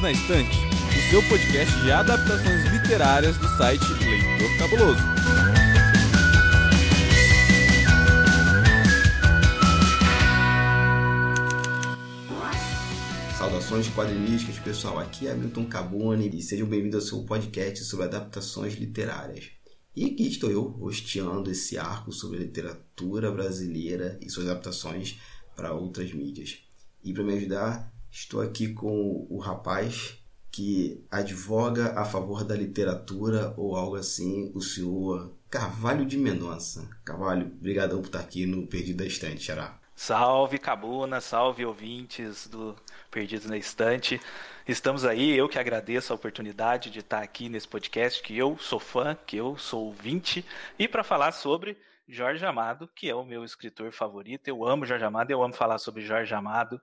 Perdidos na Estante, o seu podcast de adaptações literárias do site Leitor Cabuloso. Saudações quadrinísticas, pessoal. Aqui é Milton Cabone e sejam bem-vindos ao seu podcast sobre adaptações literárias. E aqui estou eu, hosteando esse arco sobre literatura brasileira e suas adaptações para outras mídias. E para me ajudar, estou aqui com o rapaz que advoga a favor da literatura ou algo assim, o senhor Carvalho de Mendonça. Carvalho, obrigadão por estar aqui no Perdido da Estante, Xará. Salve Cabuna, salve ouvintes do Perdidos na Estante. Estamos aí, eu que agradeço a oportunidade de estar aqui nesse podcast, que eu sou fã, que eu sou ouvinte, e para falar sobre Jorge Amado, que é o meu escritor favorito. Eu amo Jorge Amado, eu amo falar sobre Jorge Amado.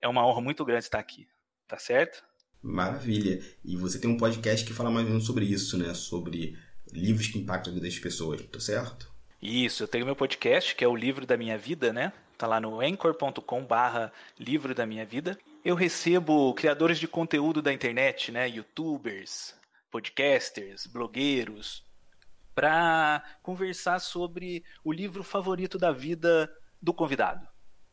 É uma honra muito grande estar aqui, tá certo? Maravilha. E você tem um podcast que fala mais ou menos sobre isso, né? Sobre livros que impactam a vida das pessoas, tá certo? Isso, eu tenho meu podcast, que é o Livro da Minha Vida, né? Tá lá no anchor.com barra Livro da Minha Vida. Eu recebo criadores de conteúdo da internet, né? Youtubers, podcasters, blogueiros, para conversar sobre o livro favorito da vida do convidado.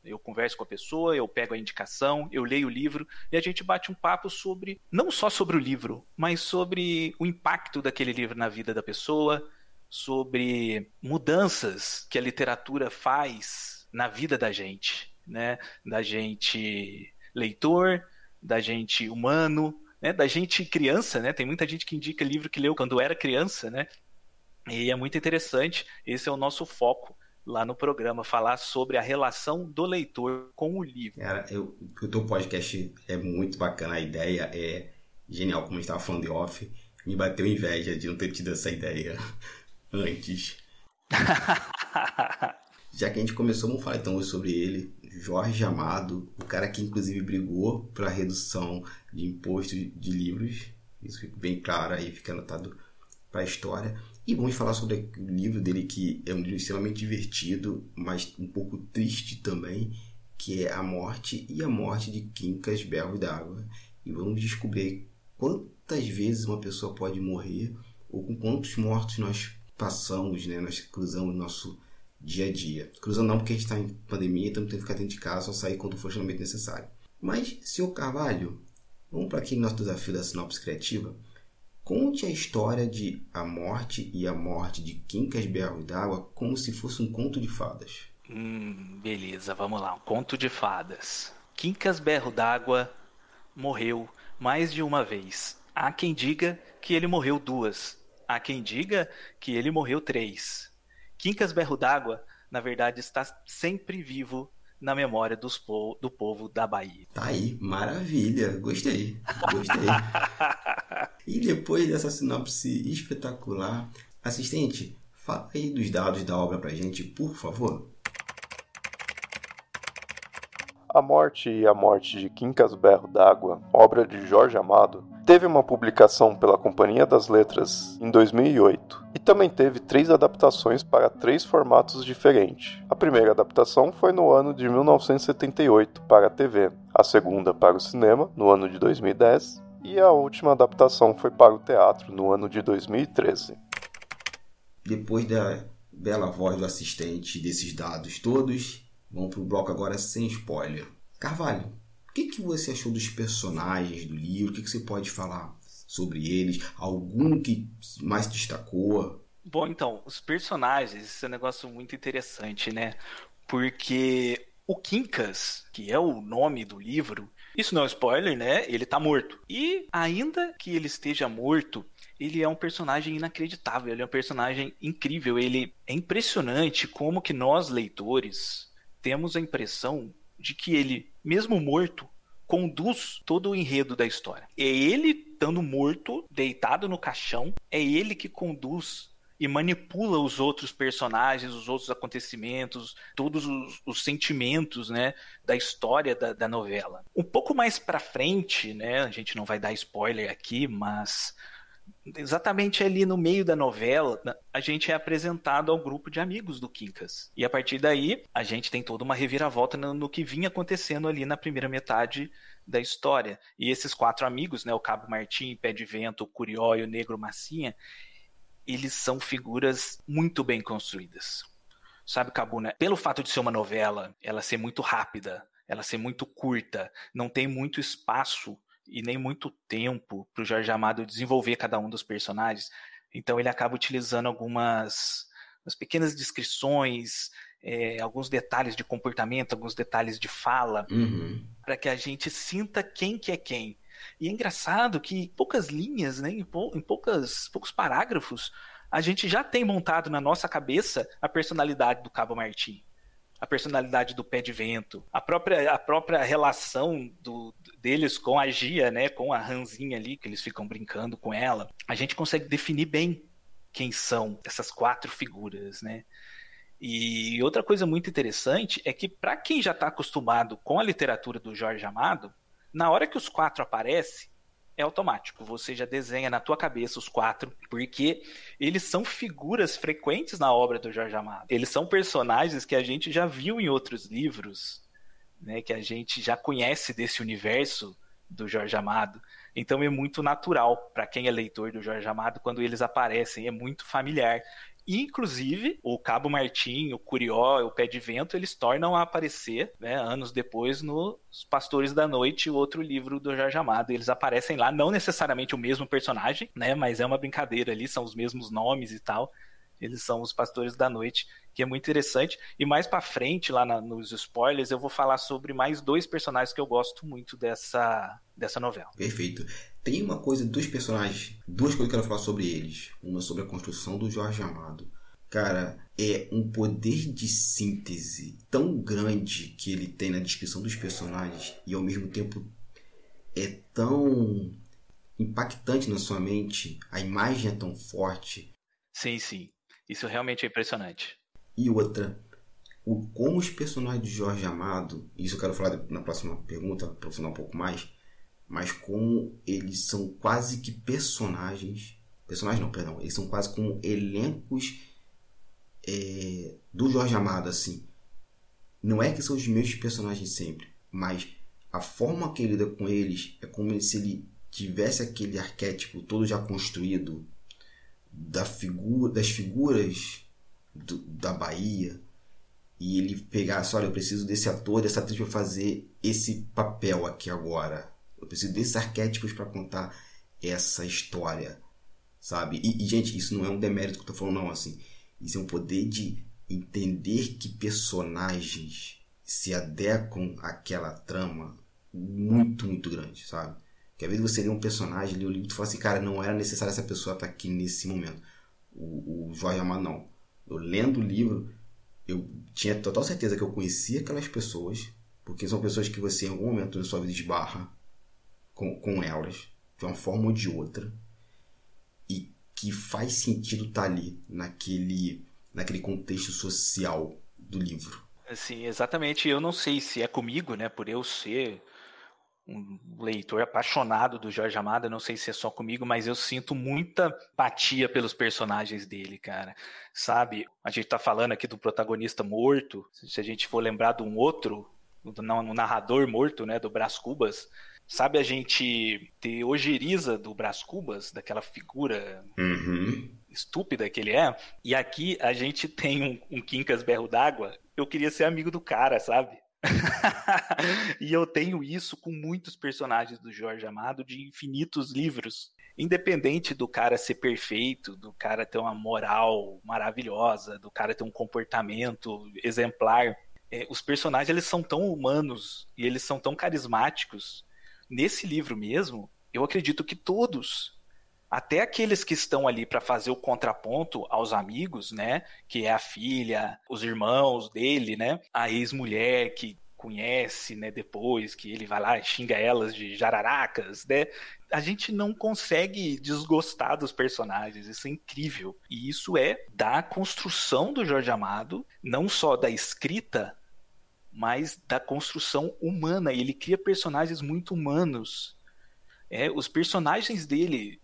Eu converso com a pessoa, eu pego a indicação, eu leio o livro e a gente bate um papo sobre, não só sobre o livro, mas sobre o impacto daquele livro na vida da pessoa, sobre mudanças que a literatura faz na vida da gente, né? Da gente leitor, da gente humano, né? Da gente criança, né? Tem muita gente que indica livro que leu quando era criança, né? E é muito interessante. Esse é o nosso foco lá no programa, falar sobre a relação do leitor com o livro. Cara, eu, o teu podcast é muito bacana, a ideia é genial, como a gente estava falando de off. Me bateu inveja de não ter tido essa ideia antes. Já que a gente começou, vamos falar então sobre ele, Jorge Amado, o cara que inclusive brigou pela redução de imposto de livros. Isso fica bem claro aí, fica anotado para a história. E vamos falar sobre o livro dele, que é um livro extremamente divertido, mas um pouco triste também, que é A Morte e a Morte de Quincas Berros d'Água. E vamos descobrir quantas vezes uma pessoa pode morrer, ou com quantos mortos nós passamos, né? nós cruzamos nosso dia a dia. Cruzando não porque a gente está em pandemia, então tem que ficar dentro de casa, só sair quando for extremamente necessário. Mas, senhor Carvalho, vamos para aquele nosso desafio da sinopse criativa. Conte a história de A Morte e a Morte de Quincas Berros d'Água como se fosse um conto de fadas. Hum, beleza, vamos lá. Um conto de fadas. Quincas Berro d'Água morreu mais de uma vez. Há quem diga que ele morreu duas. Há quem diga que ele morreu três. Quincas Berro d'Água, na verdade, está sempre vivo na memória dos po do povo da Bahia. Tá aí, maravilha, gostei, gostei. e depois dessa sinopse espetacular, assistente, fala aí dos dados da obra pra gente, por favor. A Morte e a Morte de Quincas Berro d'Água, obra de Jorge Amado, teve uma publicação pela Companhia das Letras em 2008 e também teve três adaptações para três formatos diferentes. A primeira adaptação foi no ano de 1978 para a TV, a segunda para o cinema no ano de 2010 e a última adaptação foi para o teatro no ano de 2013. Depois da bela voz do assistente desses dados todos, Vamos para o bloco agora sem spoiler. Carvalho, que, que você achou dos personagens do livro? O que, que você pode falar sobre eles? Algum que mais destacou? Bom, então, os personagens, esse é um negócio muito interessante, né? Porque o Quincas, que é o nome do livro, isso não é spoiler, né? Ele tá morto. E ainda que ele esteja morto, ele é um personagem inacreditável, ele é um personagem incrível, ele é impressionante como que nós leitores temos a impressão de que ele, mesmo morto, conduz todo o enredo da história. É ele, estando morto, deitado no caixão, é ele que conduz e manipula os outros personagens, os outros acontecimentos, todos os, os sentimentos, né, da história da, da, novela. Um pouco mais para frente, né, a gente não vai dar spoiler aqui, mas exatamente ali no meio da novela, a gente é apresentado ao grupo de amigos do Quincas. E a partir daí, a gente tem toda uma reviravolta no, no que vinha acontecendo ali na primeira metade da história. E esses quatro amigos, né, o Cabo Martim, Pé de Vento, o Curió e o Negro Massinha, eles são figuras muito bem construídas. Sabe, Cabuna, pelo fato de ser uma novela, ela ser muito rápida, ela ser muito curta, não tem muito espaço e nem muito tempo para o Jorge Amado desenvolver cada um dos personagens. Então ele acaba utilizando algumas pequenas descrições, é, alguns detalhes de comportamento, alguns detalhes de fala, uhum. para que a gente sinta quem que é quem. E é engraçado que em poucas linhas, né, em, pou, em poucas, poucos parágrafos, a gente já tem montado na nossa cabeça a personalidade do Cabo Martim a personalidade do pé de vento, a própria, a própria relação do, deles com a Gia, né, com a Ranzinha ali, que eles ficam brincando com ela, a gente consegue definir bem quem são essas quatro figuras, né? E outra coisa muito interessante é que para quem já está acostumado com a literatura do Jorge Amado, na hora que os quatro aparecem, é automático. Você já desenha na tua cabeça os quatro, porque eles são figuras frequentes na obra do Jorge Amado. Eles são personagens que a gente já viu em outros livros, né, que a gente já conhece desse universo do Jorge Amado. Então é muito natural para quem é leitor do Jorge Amado quando eles aparecem, é muito familiar. Inclusive, o Cabo Martim, o Curió, o Pé de Vento, eles tornam a aparecer, né, anos depois, nos Pastores da Noite, o outro livro do Jorge Amado. Eles aparecem lá, não necessariamente o mesmo personagem, né, mas é uma brincadeira ali, são os mesmos nomes e tal. Eles são os Pastores da Noite, que é muito interessante. E mais para frente, lá na, nos spoilers, eu vou falar sobre mais dois personagens que eu gosto muito dessa, dessa novela. Perfeito. Tem uma coisa dos personagens, duas coisas que eu quero falar sobre eles. Uma sobre a construção do Jorge Amado. Cara, é um poder de síntese tão grande que ele tem na descrição dos personagens e ao mesmo tempo é tão impactante na sua mente, a imagem é tão forte. Sim, sim. Isso realmente é impressionante. E outra, o como os personagens de Jorge Amado, isso eu quero falar na próxima pergunta, aprofundar um pouco mais, mas como eles são quase que personagens, personagens não, perdão, eles são quase como elencos é, do Jorge Amado, assim. Não é que são os mesmos personagens sempre, mas a forma que ele lida com eles é como se ele tivesse aquele arquétipo todo já construído da figura, das figuras do, da Bahia e ele pegasse, olha, eu preciso desse ator, dessa atriz para fazer esse papel aqui agora. Eu preciso desses arquétipos para contar essa história, sabe? E, e, gente, isso não é um demérito que eu tô falando, não, assim. Isso é um poder de entender que personagens se adequam àquela trama muito, muito grande, sabe? Que às vezes você lê um personagem, lê o livro e fala assim, cara, não era necessário essa pessoa estar aqui nesse momento. O, o Jorge Amado, não. Eu lendo o livro, eu tinha total certeza que eu conhecia aquelas pessoas, porque são pessoas que você em algum momento na sua vida esbarra com, com elas, de uma forma ou de outra, e que faz sentido estar ali, naquele, naquele contexto social do livro. Sim, exatamente. Eu não sei se é comigo, né, por eu ser um leitor apaixonado do Jorge Amado, não sei se é só comigo, mas eu sinto muita empatia pelos personagens dele, cara. Sabe? A gente tá falando aqui do protagonista morto, se a gente for lembrar de um outro, do narrador morto, né, do Brás Cubas, sabe a gente ter ojeriza do Brás Cubas, daquela figura uhum. estúpida que ele é, e aqui a gente tem um, um Quincas Berro d'Água, eu queria ser amigo do cara, sabe? e eu tenho isso com muitos personagens do Jorge Amado de infinitos livros. Independente do cara ser perfeito, do cara ter uma moral maravilhosa, do cara ter um comportamento exemplar, é, os personagens eles são tão humanos e eles são tão carismáticos. Nesse livro mesmo, eu acredito que todos até aqueles que estão ali para fazer o contraponto aos amigos, né? Que é a filha, os irmãos dele, né? A ex-mulher que conhece, né, depois que ele vai lá e xinga elas de jararacas, né? A gente não consegue desgostar dos personagens, isso é incrível. E isso é da construção do Jorge Amado, não só da escrita, mas da construção humana. Ele cria personagens muito humanos. É, os personagens dele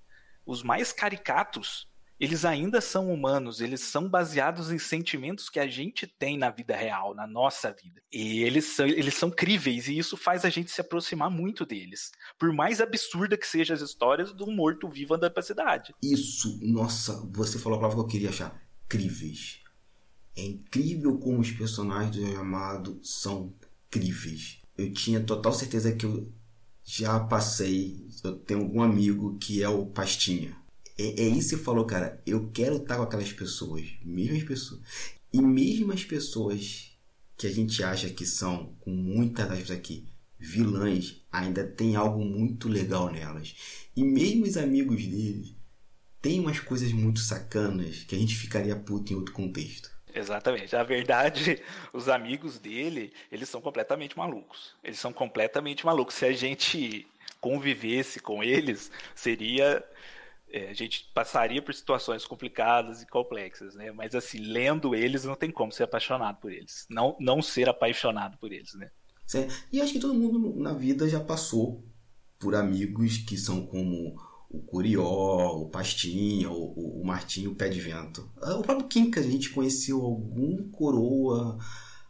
os mais caricatos, eles ainda são humanos, eles são baseados em sentimentos que a gente tem na vida real, na nossa vida. E eles são, eles são críveis, e isso faz a gente se aproximar muito deles. Por mais absurda que sejam as histórias do morto-vivo andando pra cidade. Isso, nossa, você falou a palavra que eu queria achar. Críveis. É incrível como os personagens do Amado são críveis. Eu tinha total certeza que eu já passei. Eu tenho algum amigo que é o Pastinha. É, é isso que falou, cara. Eu quero estar com aquelas pessoas. Mesmas pessoas. E mesmo as pessoas que a gente acha que são, com muitas aspas aqui, vilãs, ainda tem algo muito legal nelas. E mesmo os amigos deles tem umas coisas muito sacanas que a gente ficaria puto em outro contexto. Exatamente. A verdade, os amigos dele, eles são completamente malucos. Eles são completamente malucos. Se a gente convivesse com eles, seria é, a gente passaria por situações complicadas e complexas, né? Mas assim, lendo eles, não tem como ser apaixonado por eles, não não ser apaixonado por eles, né? Sim. E acho que todo mundo na vida já passou por amigos que são como o Curió, o Pastinha, o, o Martinho, o Pé de Vento. Ah, o próprio Quincas, a gente conheceu algum coroa,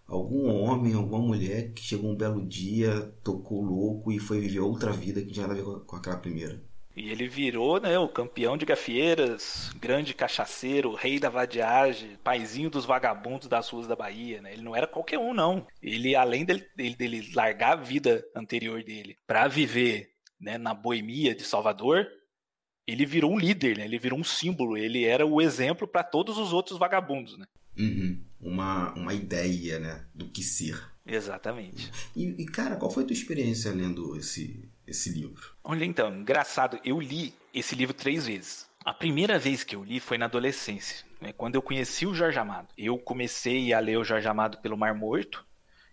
algum homem, alguma mulher que chegou um belo dia, tocou louco e foi viver outra vida que já nada a ver com aquela primeira. E ele virou né, o campeão de gafieiras, grande cachaceiro, rei da vadiagem, paizinho dos vagabundos das ruas da Bahia. Né? Ele não era qualquer um, não. Ele, além dele, dele, dele largar a vida anterior dele para viver né, na boemia de Salvador, ele virou um líder, né? Ele virou um símbolo, ele era o exemplo para todos os outros vagabundos, né? Uhum. Uma, uma ideia, né, do que ser. Exatamente. E, e, cara, qual foi a tua experiência lendo esse, esse livro? Olha, então, engraçado, eu li esse livro três vezes. A primeira vez que eu li foi na adolescência, né, quando eu conheci o Jorge Amado. Eu comecei a ler o Jorge Amado pelo Mar Morto,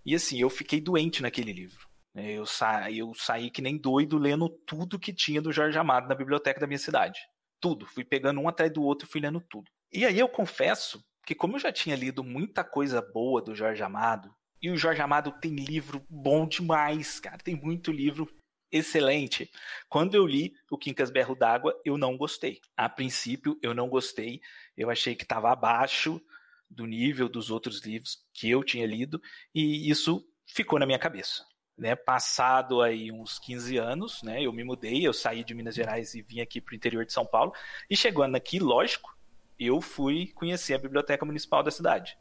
e assim, eu fiquei doente naquele livro. É, eu, sa eu saí que nem doido lendo tudo que tinha do Jorge Amado na biblioteca da minha cidade. Tudo. Fui pegando um atrás do outro e fui lendo tudo. E aí eu confesso que, como eu já tinha lido muita coisa boa do Jorge Amado, e o Jorge Amado tem livro bom demais, cara. Tem muito livro excelente. Quando eu li o Quincas Berro d'Água, eu não gostei. A princípio, eu não gostei. Eu achei que estava abaixo do nível dos outros livros que eu tinha lido, e isso ficou na minha cabeça né, passado aí uns 15 anos, né, eu me mudei, eu saí de Minas Gerais e vim aqui para o interior de São Paulo, e chegando aqui, lógico, eu fui conhecer a biblioteca municipal da cidade.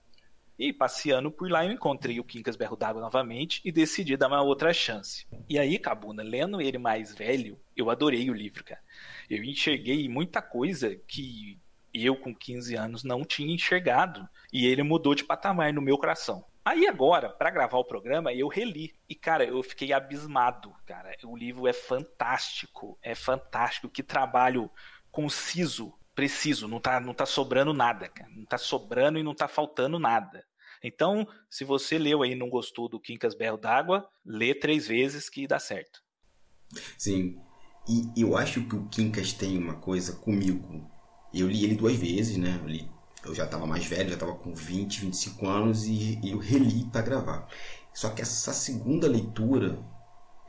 E passeando por lá eu encontrei o Quincas Berro d'Água novamente e decidi dar uma outra chance. E aí, Cabuna, lendo ele mais velho, eu adorei o livro, cara. Eu enxerguei muita coisa que eu com 15 anos não tinha enxergado e ele mudou de patamar no meu coração. Aí agora, para gravar o programa, eu reli. E, cara, eu fiquei abismado, cara. O livro é fantástico. É fantástico. Que trabalho conciso, preciso. Não tá, não tá sobrando nada, cara. Não tá sobrando e não tá faltando nada. Então, se você leu aí e não gostou do Quincas Berro d'Água, lê três vezes que dá certo. Sim. E eu acho que o Quincas tem uma coisa comigo. Eu li ele duas vezes, né? Eu li eu já estava mais velho, já estava com 20, 25 anos e, e eu reli para gravar. Só que essa segunda leitura,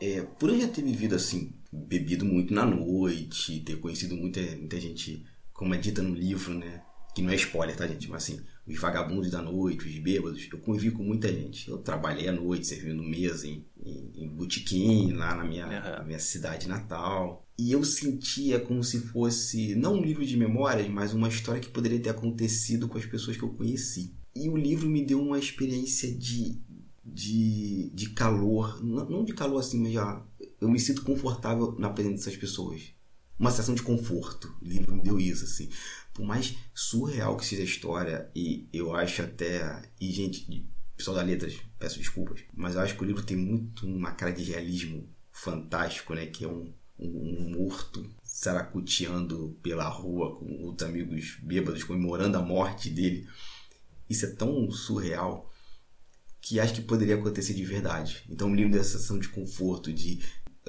é, por eu já ter vivido assim, bebido muito na noite, ter conhecido muita, muita gente, como é dita no livro, né? Que não é spoiler, tá, gente? Mas assim, os vagabundos da noite, os bêbados, eu convivi com muita gente. Eu trabalhei à noite, servindo mesa em, em, em botequim, lá na minha, uhum. na minha cidade natal. E eu sentia como se fosse, não um livro de memórias, mas uma história que poderia ter acontecido com as pessoas que eu conheci. E o livro me deu uma experiência de, de, de calor, não de calor assim, mas já eu me sinto confortável na presença dessas pessoas. Uma sensação de conforto. O livro me deu isso, assim. Por mais surreal que seja a história, e eu acho até. E, gente, pessoal da letras, peço desculpas, mas eu acho que o livro tem muito uma cara de realismo fantástico, né? Que é um um morto saracuteando pela rua com outros amigos bêbados comemorando a morte dele. Isso é tão surreal que acho que poderia acontecer de verdade. Então, um livro dessa sensação de conforto, de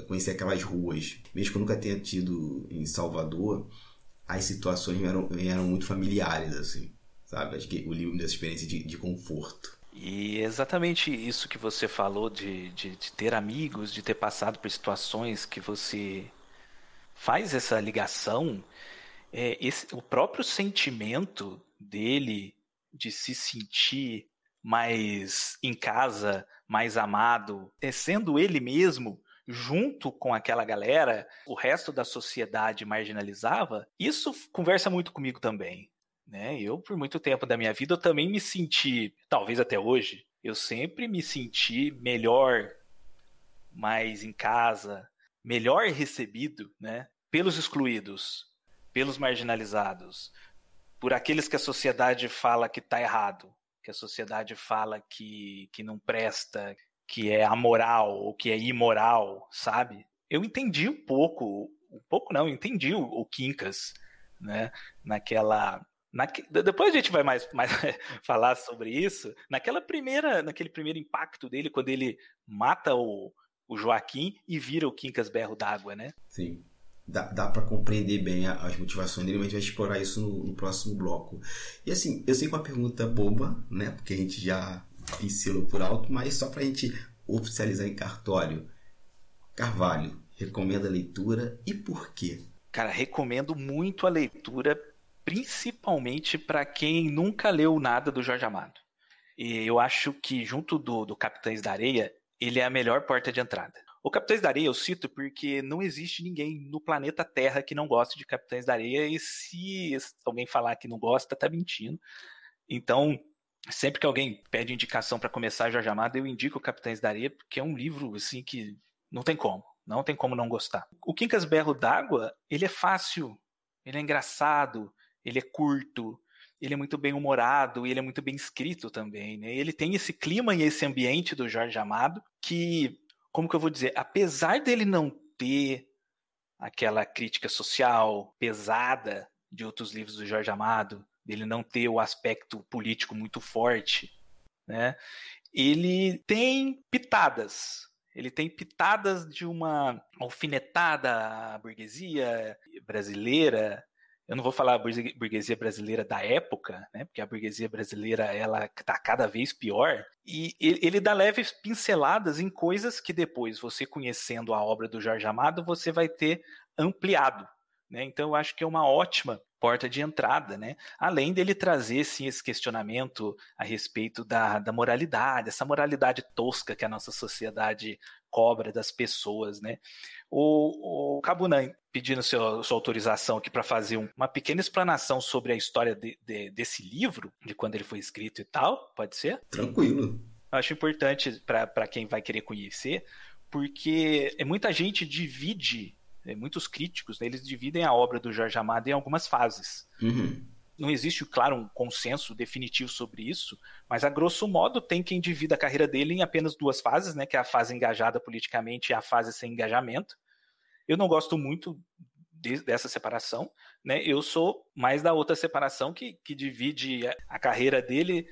conhecer aquelas ruas, mesmo que eu nunca tenha tido em Salvador, as situações eram, eram muito familiares, assim, sabe? Acho que o livro me deu essa experiência de, de conforto. E exatamente isso que você falou de, de, de, ter amigos, de ter passado por situações que você faz essa ligação, é, esse, o próprio sentimento dele de se sentir mais em casa, mais amado, é, sendo ele mesmo, junto com aquela galera, o resto da sociedade marginalizava, isso conversa muito comigo também. Né? Eu, por muito tempo da minha vida, eu também me senti, talvez até hoje, eu sempre me senti melhor, mais em casa, melhor recebido, né? Pelos excluídos, pelos marginalizados, por aqueles que a sociedade fala que está errado, que a sociedade fala que, que não presta, que é amoral ou que é imoral, sabe? Eu entendi um pouco, um pouco não, entendi o, o Quincas, né? Naquela Naque... Depois a gente vai mais, mais falar sobre isso. Naquela primeira, naquele primeiro impacto dele, quando ele mata o, o Joaquim e vira o Quincas Berro d'Água, né? Sim dá, dá para compreender bem as motivações dele, mas a gente vai explorar isso no, no, próximo bloco. E assim, eu sei que é uma pergunta boba, né? Porque a gente já pincelou por alto, mas só para a gente oficializar em cartório. Carvalho, recomenda a leitura e por quê? Cara, recomendo muito a leitura, principalmente para quem nunca leu nada do Jorge Amado. E eu acho que, junto do, do Capitães da Areia, ele é a melhor porta de entrada. O Capitães da Areia eu cito porque não existe ninguém no planeta Terra que não goste de Capitães da Areia, e se alguém falar que não gosta, tá mentindo. Então, sempre que alguém pede indicação para começar Jorge Amado, eu indico o Capitães da Areia, porque é um livro assim que não tem como, não tem como não gostar. O Quincas Berro d'Água, ele é fácil, ele é engraçado, ele é curto, ele é muito bem humorado e ele é muito bem escrito também, né? Ele tem esse clima e esse ambiente do Jorge Amado que como que eu vou dizer, apesar dele não ter aquela crítica social pesada de outros livros do Jorge Amado, dele não ter o aspecto político muito forte, né? Ele tem pitadas. Ele tem pitadas de uma alfinetada à burguesia brasileira, eu não vou falar a burguesia brasileira da época, né, porque a burguesia brasileira ela está cada vez pior, e ele dá leves pinceladas em coisas que depois, você conhecendo a obra do Jorge Amado, você vai ter ampliado. Né? Então eu acho que é uma ótima porta de entrada, né? Além dele trazer sim, esse questionamento a respeito da, da moralidade, essa moralidade tosca que a nossa sociedade cobra das pessoas, né? O, o Cabunan pedindo seu, sua autorização aqui para fazer um, uma pequena explanação sobre a história de, de, desse livro, de quando ele foi escrito e tal, pode ser? Tranquilo. Eu acho importante para quem vai querer conhecer, porque muita gente divide, né, muitos críticos, né, eles dividem a obra do Jorge Amado em algumas fases. Uhum. Não existe, claro, um consenso definitivo sobre isso, mas a grosso modo tem quem divida a carreira dele em apenas duas fases, né, que é a fase engajada politicamente e a fase sem engajamento. Eu não gosto muito de, dessa separação, né? Eu sou mais da outra separação que, que divide a, a carreira dele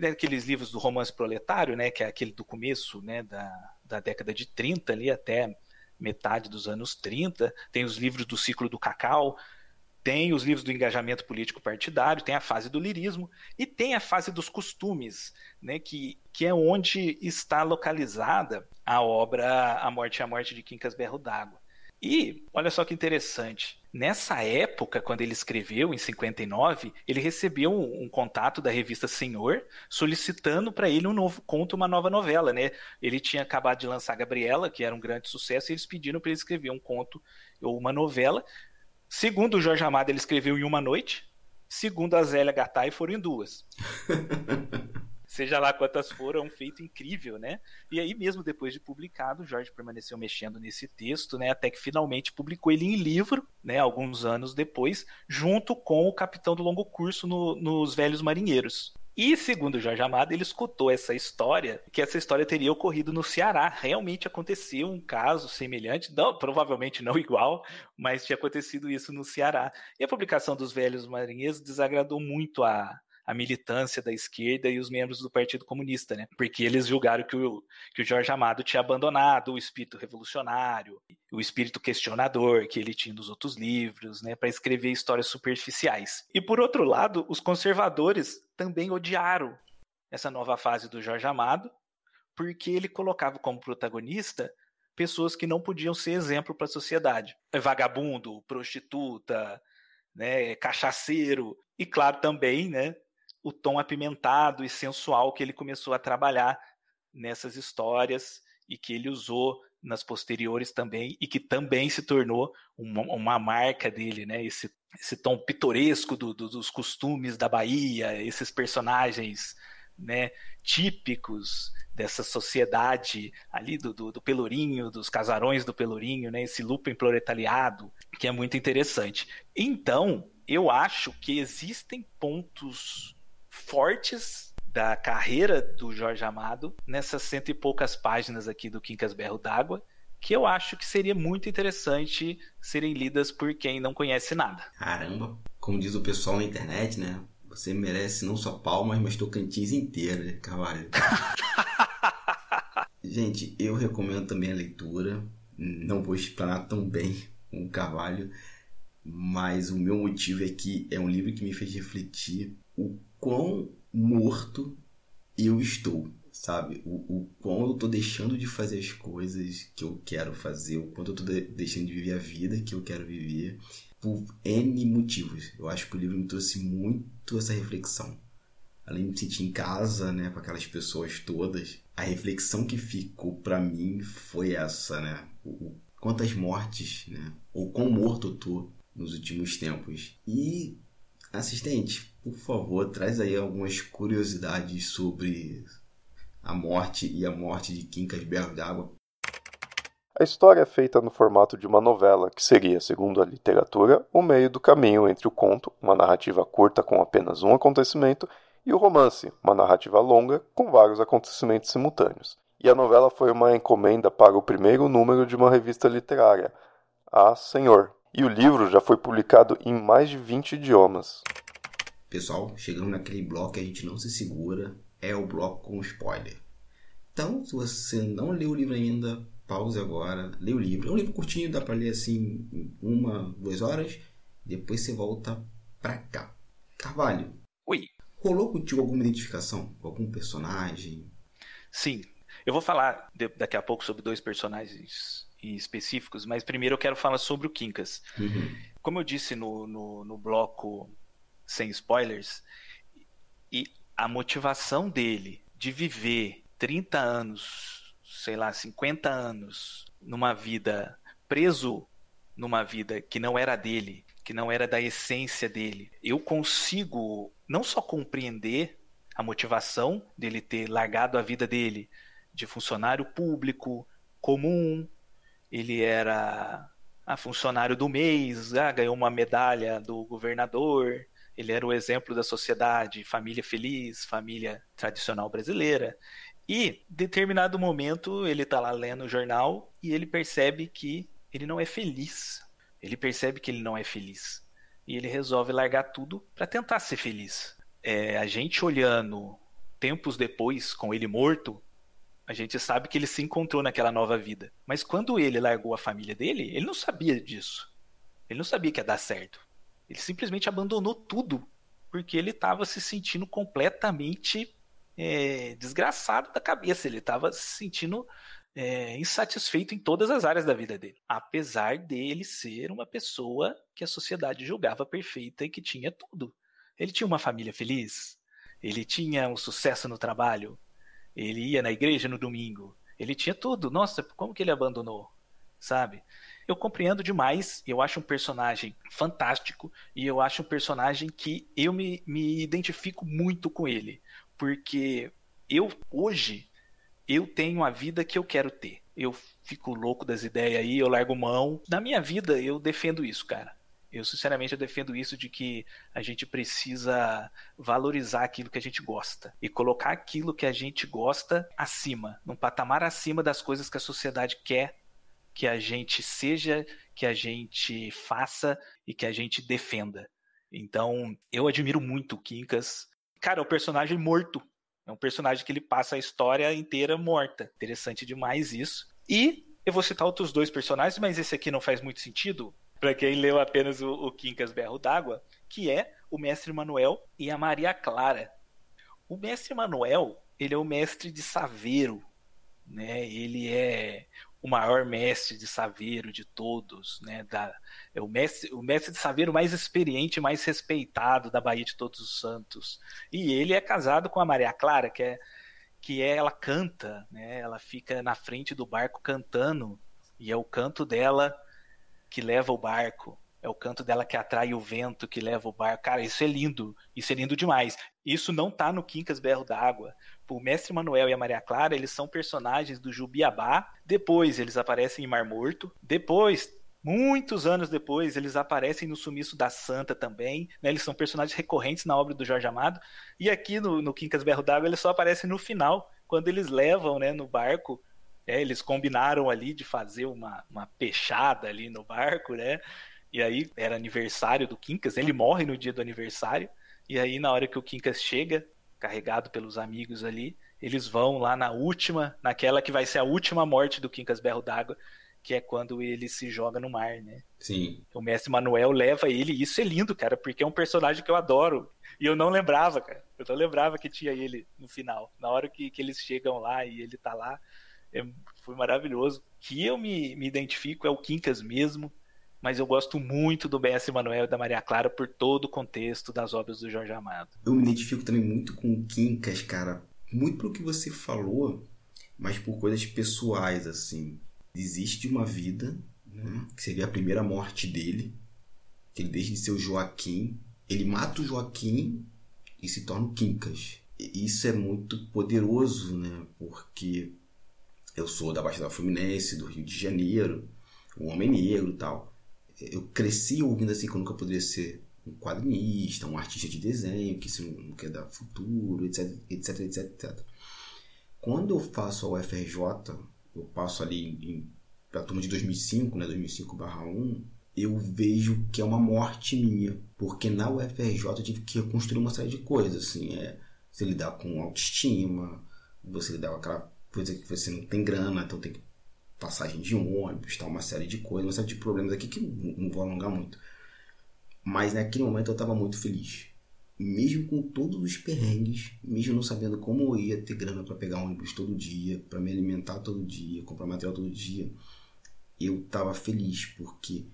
daqueles livros do romance proletário, né, que é aquele do começo, né, da, da década de 30 ali até metade dos anos 30, tem os livros do ciclo do cacau, tem os livros do engajamento político partidário, tem a fase do lirismo e tem a fase dos costumes, né, que, que é onde está localizada a obra A Morte e a Morte de Quincas Berro d'Água. E olha só que interessante. Nessa época, quando ele escreveu, em 59, ele recebeu um, um contato da revista Senhor solicitando para ele um novo conto, uma nova novela, né? Ele tinha acabado de lançar Gabriela, que era um grande sucesso, e eles pediram para ele escrever um conto ou uma novela. Segundo o Jorge Amado, ele escreveu em uma noite. Segundo a Zélia Gattai, foram em duas. seja lá quantas foram, é um feito incrível, né? E aí, mesmo depois de publicado, o Jorge permaneceu mexendo nesse texto, né? Até que finalmente publicou ele em livro, né? Alguns anos depois, junto com o Capitão do Longo Curso no, nos Velhos Marinheiros. E segundo Jorge Amado, ele escutou essa história, que essa história teria ocorrido no Ceará. Realmente aconteceu um caso semelhante, não, provavelmente não igual, mas tinha acontecido isso no Ceará. E a publicação dos Velhos Marinheiros desagradou muito a, a militância da esquerda e os membros do Partido Comunista, né? Porque eles julgaram que o, que o Jorge Amado tinha abandonado o espírito revolucionário, o espírito questionador que ele tinha nos outros livros, né? Para escrever histórias superficiais. E por outro lado, os conservadores também odiaram essa nova fase do Jorge Amado, porque ele colocava como protagonista pessoas que não podiam ser exemplo para a sociedade. É vagabundo, prostituta, né, cachaceiro e claro também, né, o tom apimentado e sensual que ele começou a trabalhar nessas histórias e que ele usou nas posteriores também e que também se tornou uma, uma marca dele, né? Esse, esse tom pitoresco do, do, dos costumes da Bahia, esses personagens né, típicos dessa sociedade ali do, do, do, Pelourinho, dos casarões do Pelourinho, né, esse looping proletariado, que é muito interessante. Então, eu acho que existem pontos fortes da carreira do Jorge Amado nessas cento e poucas páginas aqui do Quincas Berro d'Água, que eu acho que seria muito interessante serem lidas por quem não conhece nada. Caramba, como diz o pessoal na internet, né? Você merece não só palmas, mas Tocantins inteira, Carvalho. Gente, eu recomendo também a leitura. Não vou explanar tão bem o Carvalho, mas o meu motivo é que é um livro que me fez refletir o quão morto eu estou, sabe? O, o quão eu tô deixando de fazer as coisas que eu quero fazer, o quanto eu tô de deixando de viver a vida que eu quero viver por N motivos. Eu acho que o livro me trouxe muito essa reflexão. Além de me sentir em casa, né, com aquelas pessoas todas, a reflexão que ficou para mim foi essa, né? O, quantas mortes, né? Ou quão morto eu tô nos últimos tempos. E, assistente, por favor, traz aí algumas curiosidades sobre a morte e a morte de Quincas Berro d'Água a história é feita no formato de uma novela, que seria, segundo a literatura, o meio do caminho entre o conto, uma narrativa curta com apenas um acontecimento, e o romance, uma narrativa longa com vários acontecimentos simultâneos. E a novela foi uma encomenda para o primeiro número de uma revista literária, A Senhor. E o livro já foi publicado em mais de 20 idiomas. Pessoal, chegando naquele bloco que a gente não se segura, é o bloco com spoiler. Então, se você não leu o livro ainda, pause agora, lê o livro. É um livro curtinho, dá para ler assim uma, duas horas. Depois você volta pra cá. Carvalho. Oi. Rolou contigo alguma identificação com algum personagem? Sim. Eu vou falar de, daqui a pouco sobre dois personagens específicos, mas primeiro eu quero falar sobre o Quincas. Uhum. Como eu disse no, no, no bloco sem spoilers, e a motivação dele de viver 30 anos sei lá, 50 anos numa vida preso numa vida que não era dele, que não era da essência dele, eu consigo não só compreender a motivação dele ter largado a vida dele de funcionário público comum, ele era a funcionário do mês, ah, ganhou uma medalha do governador, ele era o exemplo da sociedade, família feliz, família tradicional brasileira. E, determinado momento, ele está lá lendo o jornal e ele percebe que ele não é feliz. Ele percebe que ele não é feliz. E ele resolve largar tudo para tentar ser feliz. É, a gente olhando tempos depois, com ele morto, a gente sabe que ele se encontrou naquela nova vida. Mas quando ele largou a família dele, ele não sabia disso. Ele não sabia que ia dar certo. Ele simplesmente abandonou tudo porque ele estava se sentindo completamente é, desgraçado da cabeça. Ele estava se sentindo é, insatisfeito em todas as áreas da vida dele. Apesar dele ser uma pessoa que a sociedade julgava perfeita e que tinha tudo. Ele tinha uma família feliz, ele tinha um sucesso no trabalho, ele ia na igreja no domingo, ele tinha tudo. Nossa, como que ele abandonou? Sabe? Eu compreendo demais, eu acho um personagem fantástico e eu acho um personagem que eu me, me identifico muito com ele porque eu hoje eu tenho a vida que eu quero ter. Eu fico louco das ideias aí, eu largo mão. Na minha vida eu defendo isso, cara. Eu sinceramente eu defendo isso de que a gente precisa valorizar aquilo que a gente gosta e colocar aquilo que a gente gosta acima, num patamar acima das coisas que a sociedade quer que a gente seja, que a gente faça e que a gente defenda. Então, eu admiro muito o Quincas, Cara, é um personagem morto. É um personagem que ele passa a história inteira morta. Interessante demais isso. E eu vou citar outros dois personagens, mas esse aqui não faz muito sentido para quem leu apenas o, o Quincas Berro d'Água, que é o Mestre Manuel e a Maria Clara. O Mestre Manuel, ele é o mestre de Saveiro, né? Ele é o maior mestre de saveiro de todos, né? Da, é o mestre, o mestre de saveiro mais experiente, mais respeitado da Bahia de Todos os Santos. E ele é casado com a Maria Clara, que é que é, ela canta, né? Ela fica na frente do barco cantando e é o canto dela que leva o barco. É o canto dela que atrai o vento, que leva o barco. Cara, isso é lindo. Isso é lindo demais. Isso não tá no Quincas Berro d'Água. O Mestre Manuel e a Maria Clara, eles são personagens do Jubiabá. Depois eles aparecem em Mar Morto. Depois Muitos anos depois, eles aparecem no Sumiço da Santa também. Né? Eles são personagens recorrentes na obra do Jorge Amado. E aqui no, no Quincas Berro d'Água, eles só aparecem no final, quando eles levam né, no barco. É, eles combinaram ali de fazer uma, uma peixada ali no barco, né? E aí era aniversário do Quincas, ele morre no dia do aniversário. E aí, na hora que o Quincas chega, carregado pelos amigos ali, eles vão lá na última, naquela que vai ser a última morte do Quincas Berro d'Água, que é quando ele se joga no mar, né? Sim. O mestre Manuel leva ele, e isso é lindo, cara, porque é um personagem que eu adoro. E eu não lembrava, cara. Eu não lembrava que tinha ele no final. Na hora que, que eles chegam lá e ele tá lá, é, foi maravilhoso. Que eu me, me identifico é o Quincas mesmo mas eu gosto muito do B.S. Manuel e da Maria Clara por todo o contexto das obras do Jorge Amado. Eu me identifico também muito com o Quincas, cara. Muito pelo que você falou, mas por coisas pessoais, assim. Existe uma vida, né, que seria a primeira morte dele, que ele deixa de ser o Joaquim. Ele mata o Joaquim e se torna o Quincas. Isso é muito poderoso, né? Porque eu sou da Baixada Fluminense, do Rio de Janeiro, um homem negro tal eu cresci ouvindo assim que eu nunca poderia ser um quadrinista, um artista de desenho, que isso não quer dar futuro, etc, etc, etc, etc. Quando eu faço a UFRJ, eu passo ali para a turma de 2005, né, 2005/1, eu vejo que é uma morte minha, porque na UFRJ eu tive que reconstruir uma série de coisas, assim, é você lidar com autoestima, você lidar com aquela coisa que você não tem grana, então tem passagem de ônibus, tá, uma série de coisas, uma série de problemas aqui que não vou alongar muito. Mas naquele momento eu estava muito feliz. Mesmo com todos os perrengues, mesmo não sabendo como eu ia ter grana para pegar ônibus todo dia, para me alimentar todo dia, comprar material todo dia, eu estava feliz porque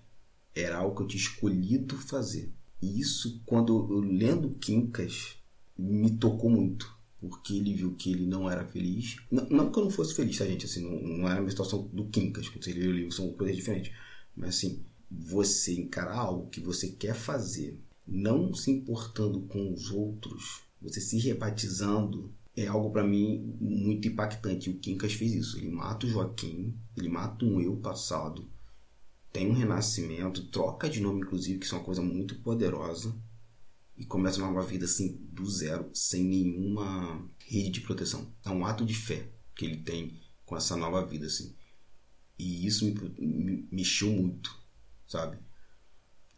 era algo que eu tinha escolhido fazer. E isso, quando eu lendo Quincas, me tocou muito porque ele viu que ele não era feliz. Não, não que eu não fosse feliz, tá, gente? Assim, não, não era uma situação do Quincas, quando você lê o livro, são coisas diferentes. Mas, assim, você encarar algo que você quer fazer, não se importando com os outros, você se rebatizando, é algo para mim muito impactante. O Quincas fez isso. Ele mata o Joaquim, ele mata um eu passado, tem um renascimento, troca de nome, inclusive, que é uma coisa muito poderosa e começa uma nova vida assim do zero, sem nenhuma rede de proteção. É um ato de fé que ele tem com essa nova vida assim. E isso me, me mexeu muito, sabe?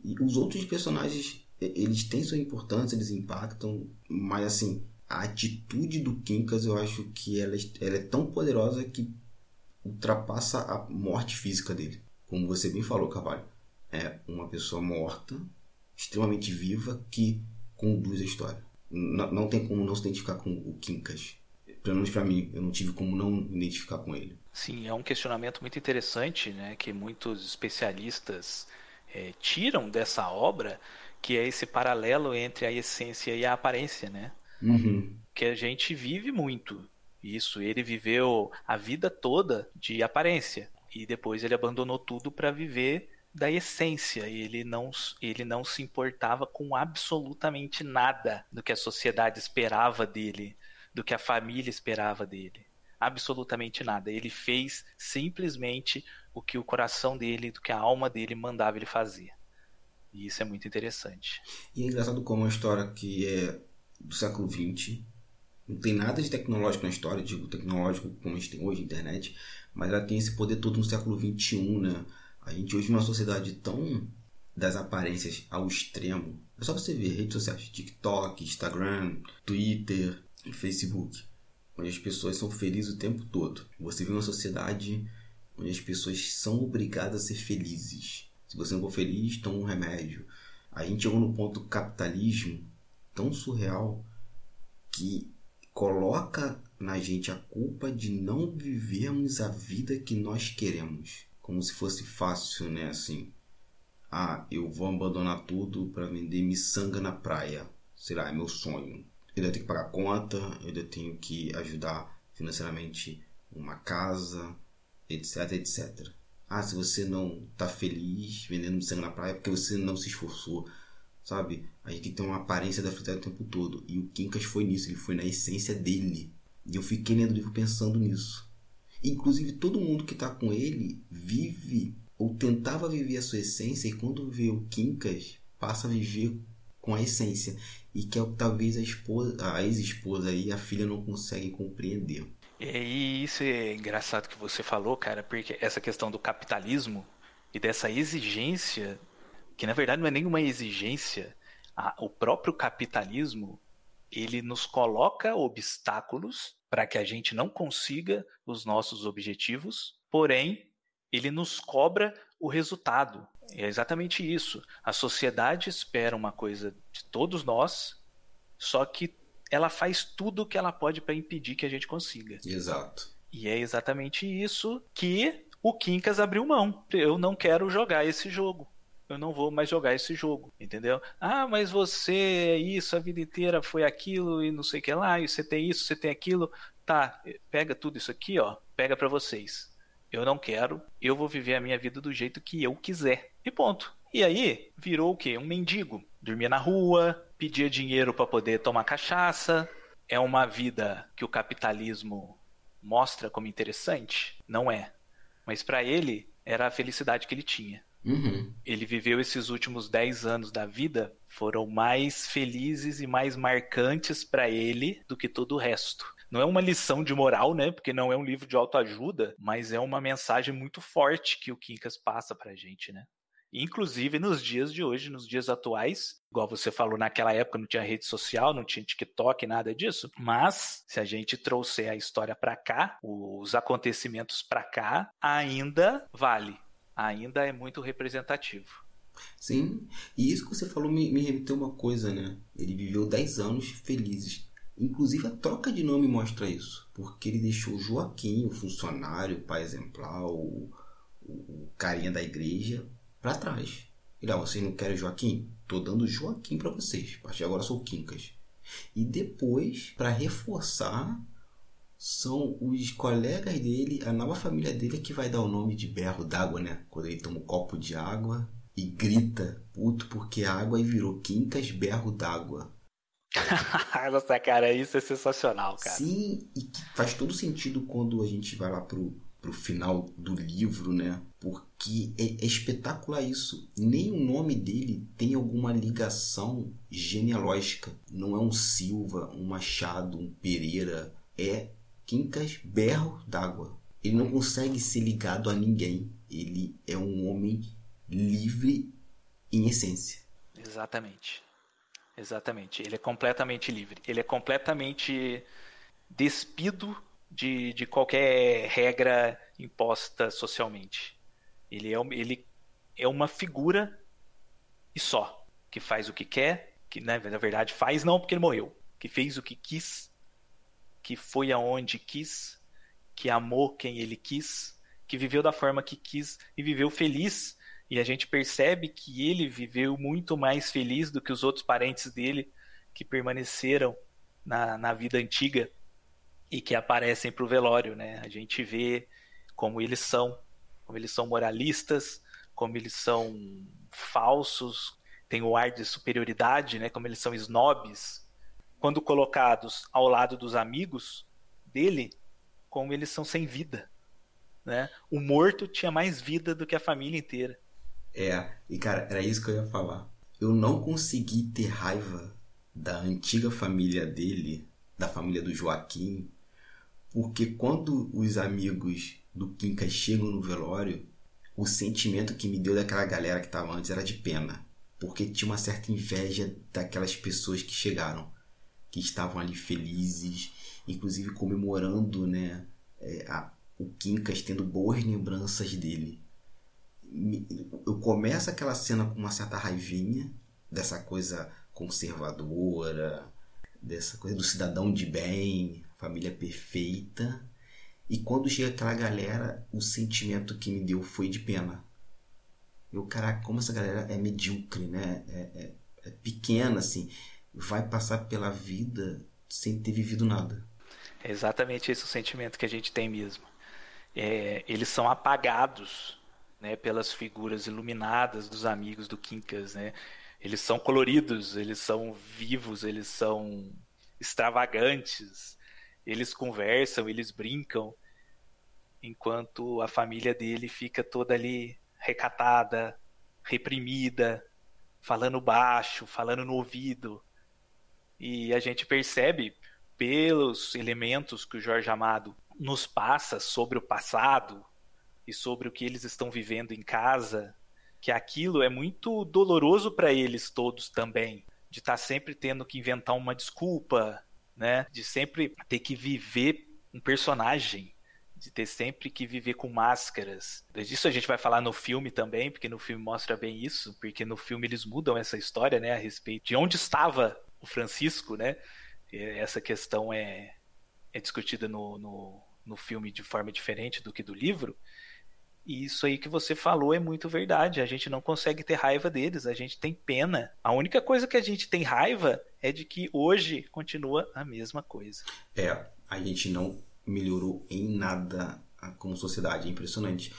E os outros personagens, eles têm sua importância, eles impactam, mas assim, a atitude do Kinkas eu acho que ela, ela é tão poderosa que ultrapassa a morte física dele. Como você bem falou, Cavalho, é uma pessoa morta extremamente viva que conduz a história. Não, não tem como não se identificar com o Quincas. Pelo menos para mim, eu não tive como não me identificar com ele. Sim, é um questionamento muito interessante, né, que muitos especialistas é, tiram dessa obra, que é esse paralelo entre a essência e a aparência, né? Uhum. Que a gente vive muito isso. Ele viveu a vida toda de aparência e depois ele abandonou tudo para viver da essência. Ele não, ele não se importava com absolutamente nada do que a sociedade esperava dele, do que a família esperava dele. Absolutamente nada. Ele fez simplesmente o que o coração dele, do que a alma dele mandava ele fazer. E isso é muito interessante. E é engraçado como uma história que é do século XX, não tem nada de tecnológico na história, digo tecnológico como a gente tem hoje, internet, mas ela tem esse poder todo no século XXI, né? A gente hoje numa sociedade tão das aparências ao extremo. É só você ver redes sociais, TikTok, Instagram, Twitter, Facebook, onde as pessoas são felizes o tempo todo. Você vê uma sociedade onde as pessoas são obrigadas a ser felizes. Se você não for feliz, toma um remédio. A gente chegou no ponto do capitalismo tão surreal que coloca na gente a culpa de não vivermos a vida que nós queremos. Como se fosse fácil, né? Assim, ah, eu vou abandonar tudo para vender miçanga na praia. Será, é meu sonho. Eu ainda tenho que pagar conta, eu ainda tenho que ajudar financeiramente uma casa, etc, etc. Ah, se você não tá feliz vendendo miçanga na praia é porque você não se esforçou, sabe? A gente tem uma aparência da felicidade o tempo todo. E o Quincas foi nisso, ele foi na essência dele. E eu fiquei lendo o livro pensando nisso. Inclusive, todo mundo que está com ele vive ou tentava viver a sua essência e quando vê o Quincas passa a viver com a essência e que é o que talvez a esposa, a ex-esposa e a filha não conseguem compreender. E isso é engraçado que você falou, cara, porque essa questão do capitalismo e dessa exigência, que na verdade não é nenhuma exigência, a, o próprio capitalismo ele nos coloca obstáculos para que a gente não consiga os nossos objetivos, porém ele nos cobra o resultado. É exatamente isso. A sociedade espera uma coisa de todos nós, só que ela faz tudo o que ela pode para impedir que a gente consiga. Exato. E é exatamente isso que o Quincas abriu mão. Eu não quero jogar esse jogo. Eu não vou mais jogar esse jogo, entendeu? Ah, mas você é isso, a vida inteira foi aquilo e não sei o que lá, e você tem isso, você tem aquilo. Tá, pega tudo isso aqui, ó, pega para vocês eu não quero, eu vou viver a minha vida do jeito que eu quiser. E ponto. E aí, virou o quê? Um mendigo. Dormia na rua, pedia dinheiro para poder tomar cachaça. É uma vida que o capitalismo mostra como interessante? Não é. Mas para ele, era a felicidade que ele tinha. Uhum. Ele viveu esses últimos 10 anos da vida, foram mais felizes e mais marcantes para ele do que todo o resto. Não é uma lição de moral, né? Porque não é um livro de autoajuda, mas é uma mensagem muito forte que o Quincas passa pra gente, né? Inclusive nos dias de hoje, nos dias atuais, igual você falou, naquela época não tinha rede social, não tinha TikTok, nada disso. Mas se a gente trouxer a história para cá, os acontecimentos para cá, ainda vale, ainda é muito representativo. Sim, e isso que você falou me, me remeteu uma coisa, né? Ele viveu 10 anos felizes. Inclusive a troca de nome mostra isso, porque ele deixou Joaquim, o funcionário, o pai exemplar, o, o carinha da igreja, para trás. Ele, ah, vocês não querem Joaquim? Tô dando Joaquim para vocês. A partir de agora sou Quincas. E depois, para reforçar, são os colegas dele, a nova família dele que vai dar o nome de berro d'água, né? Quando ele toma um copo de água e grita, puto, porque a água virou Quincas berro d'água. Nossa, cara, isso é sensacional, cara. Sim, e faz todo sentido quando a gente vai lá pro, pro final do livro, né? Porque é, é espetacular isso. Nem o nome dele tem alguma ligação genealógica. Não é um Silva, um Machado, um Pereira. É Quincas Berro d'Água. Ele não consegue ser ligado a ninguém. Ele é um homem livre em essência. Exatamente. Exatamente. Ele é completamente livre. Ele é completamente despido de, de qualquer regra imposta socialmente. Ele é, ele é uma figura e só. Que faz o que quer, que né, na verdade faz não porque ele morreu. Que fez o que quis, que foi aonde quis, que amou quem ele quis, que viveu da forma que quis e viveu feliz e a gente percebe que ele viveu muito mais feliz do que os outros parentes dele que permaneceram na, na vida antiga e que aparecem para o velório, né? A gente vê como eles são, como eles são moralistas, como eles são falsos, tem o ar de superioridade, né? Como eles são snobs. Quando colocados ao lado dos amigos dele, como eles são sem vida, né? O morto tinha mais vida do que a família inteira. É, e cara, era isso que eu ia falar. Eu não consegui ter raiva da antiga família dele, da família do Joaquim, porque quando os amigos do Quincas chegam no velório, o sentimento que me deu daquela galera que estava antes era de pena, porque tinha uma certa inveja daquelas pessoas que chegaram, que estavam ali felizes, inclusive comemorando, né, é, a, o Quincas tendo boas lembranças dele eu começo aquela cena com uma certa raivinha dessa coisa conservadora, dessa coisa do cidadão de bem, família perfeita. E quando chega aquela galera, o sentimento que me deu foi de pena. Eu, caraca, como essa galera é medíocre, né? É, é, é pequena, assim. Vai passar pela vida sem ter vivido nada. É exatamente esse o sentimento que a gente tem mesmo. É, eles são apagados né, pelas figuras iluminadas dos amigos do Quincas, né? Eles são coloridos, eles são vivos, eles são extravagantes, eles conversam, eles brincam, enquanto a família dele fica toda ali recatada, reprimida, falando baixo, falando no ouvido. E a gente percebe pelos elementos que o Jorge Amado nos passa sobre o passado e sobre o que eles estão vivendo em casa, que aquilo é muito doloroso para eles todos também, de estar tá sempre tendo que inventar uma desculpa, né? De sempre ter que viver um personagem, de ter sempre que viver com máscaras. Disso a gente vai falar no filme também, porque no filme mostra bem isso, porque no filme eles mudam essa história, né, a respeito de onde estava Francisco, né? essa questão é, é discutida no, no, no filme de forma diferente do que do livro. E isso aí que você falou é muito verdade. A gente não consegue ter raiva deles, a gente tem pena. A única coisa que a gente tem raiva é de que hoje continua a mesma coisa. É, a gente não melhorou em nada como sociedade, é impressionante.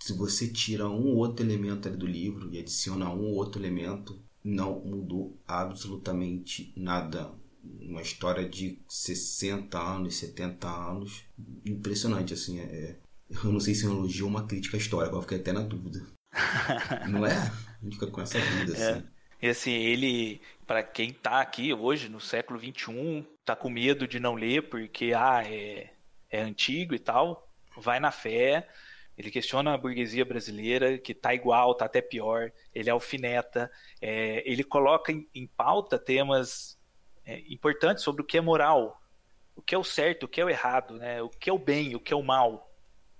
Se você tira um ou outro elemento ali do livro e adiciona um ou outro elemento, não mudou absolutamente nada. Uma história de 60 anos, 70 anos, impressionante, assim, é, eu não sei se é um elogio ou uma crítica à história, agora fiquei até na dúvida. não é? A gente fica com essa dúvida, é. assim. E assim, ele, para quem tá aqui hoje, no século XXI, tá com medo de não ler porque, ah, é, é antigo e tal, vai na fé, ele questiona a burguesia brasileira, que tá igual, tá até pior, ele alfineta, é, ele coloca em, em pauta temas é, importantes sobre o que é moral, o que é o certo, o que é o errado, né? o que é o bem, o que é o mal.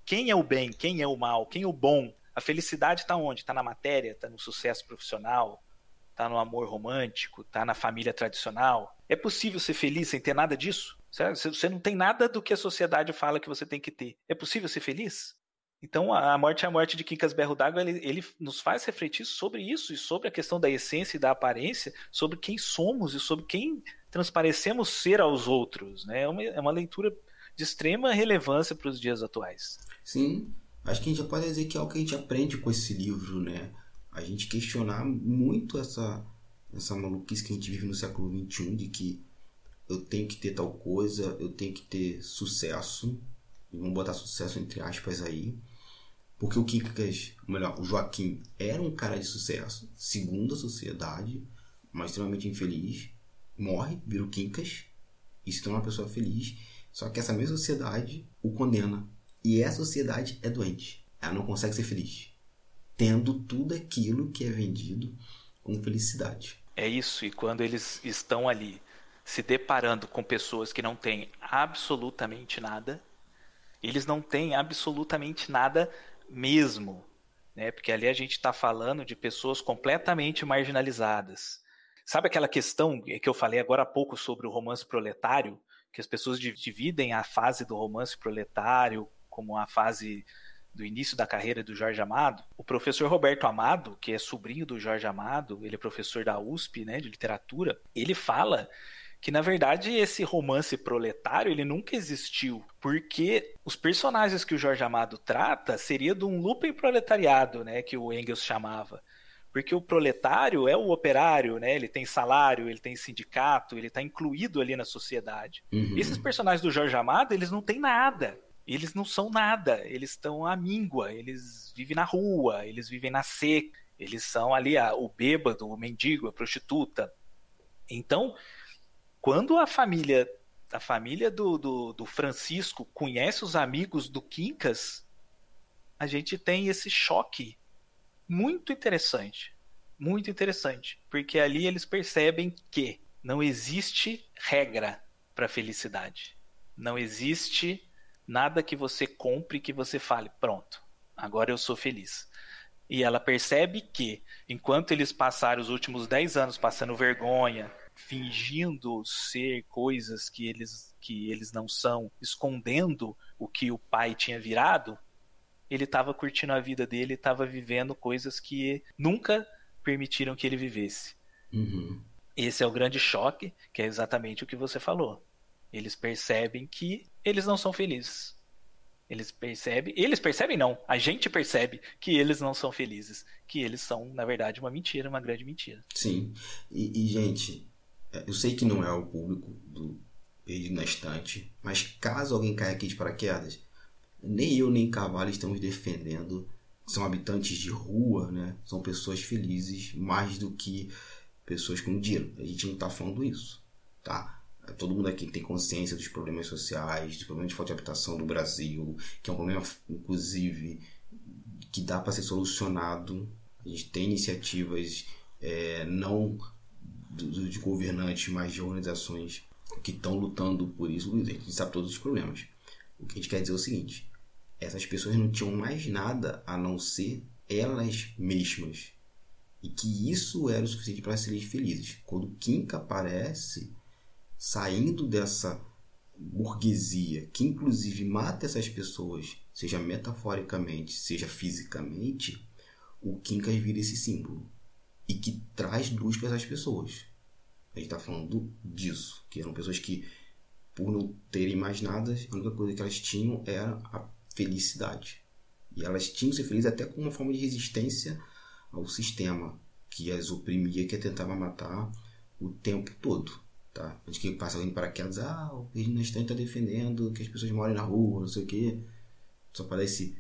Quem é o bem, quem é o mal, quem é o bom? A felicidade está onde? Está na matéria, está no sucesso profissional, está no amor romântico, está na família tradicional. É possível ser feliz sem ter nada disso? Você não tem nada do que a sociedade fala que você tem que ter. É possível ser feliz? Então, a morte é a morte de Quincas Berro d'Água, ele, ele, nos faz refletir sobre isso e sobre a questão da essência e da aparência, sobre quem somos e sobre quem transparecemos ser aos outros. Né? É, uma, é uma leitura de extrema relevância para os dias atuais. Sim, acho que a gente já pode dizer que é algo que a gente aprende com esse livro, né? A gente questionar muito essa, essa maluquice que a gente vive no século XXI, de que eu tenho que ter tal coisa, eu tenho que ter sucesso, e vamos botar sucesso entre aspas aí, porque o Quincas, melhor, o Joaquim era um cara de sucesso, segundo a sociedade, mas extremamente infeliz, morre, vira o Quincas e se torna uma pessoa feliz, só que essa mesma sociedade o condena e essa sociedade é doente. Ela não consegue ser feliz, tendo tudo aquilo que é vendido com felicidade. É isso, e quando eles estão ali se deparando com pessoas que não têm absolutamente nada, eles não têm absolutamente nada mesmo. Né? Porque ali a gente está falando de pessoas completamente marginalizadas. Sabe aquela questão que eu falei agora há pouco sobre o romance proletário? Que as pessoas dividem a fase do romance proletário como a fase do início da carreira do Jorge Amado, o professor Roberto Amado, que é sobrinho do Jorge Amado, ele é professor da USP, né, de literatura, ele fala que na verdade esse romance proletário ele nunca existiu, porque os personagens que o Jorge Amado trata seria de um lupen proletariado, né, que o Engels chamava. Porque o proletário é o operário, né? Ele tem salário, ele tem sindicato, ele está incluído ali na sociedade. Uhum. Esses personagens do Jorge Amado, eles não têm nada eles não são nada, eles estão à míngua, eles vivem na rua, eles vivem na seca, eles são ali a, o bêbado, o mendigo, a prostituta. Então, quando a família a família do, do, do Francisco conhece os amigos do Quincas, a gente tem esse choque muito interessante. Muito interessante. Porque ali eles percebem que não existe regra para felicidade. Não existe Nada que você compre que você fale, pronto, agora eu sou feliz. E ela percebe que, enquanto eles passaram os últimos 10 anos passando vergonha, fingindo ser coisas que eles, que eles não são, escondendo o que o pai tinha virado, ele estava curtindo a vida dele, estava vivendo coisas que nunca permitiram que ele vivesse. Uhum. Esse é o grande choque, que é exatamente o que você falou. Eles percebem que eles não são felizes. Eles percebem, eles percebem não, a gente percebe que eles não são felizes, que eles são, na verdade, uma mentira, uma grande mentira. Sim. E, e gente, eu sei que não é o público do Perdido na Estante, mas caso alguém caia aqui de paraquedas, nem eu nem Cavalo estamos defendendo. São habitantes de rua, né? São pessoas felizes mais do que pessoas com dinheiro. A gente não está falando isso, tá? Todo mundo aqui tem consciência dos problemas sociais, dos problemas de falta de habitação do Brasil, que é um problema, inclusive, que dá para ser solucionado. A gente tem iniciativas é, não de governantes, mas de organizações que estão lutando por isso. A gente sabe todos os problemas. O que a gente quer dizer é o seguinte: essas pessoas não tinham mais nada a não ser elas mesmas. E que isso era o suficiente para serem felizes. Quando Kinka aparece saindo dessa burguesia, que inclusive mata essas pessoas, seja metaforicamente, seja fisicamente, o Kinkas vira esse símbolo. E que traz luz para essas pessoas. A gente está falando disso, que eram pessoas que por não terem mais nada, a única coisa que elas tinham era a felicidade. E elas tinham que ser felizes até com uma forma de resistência ao sistema que as oprimia, que tentava matar o tempo todo. Tá? Antes que passa alguém para paraquedas, ah, o Perdido está defendendo que as pessoas morem na rua, não sei o quê. Só parece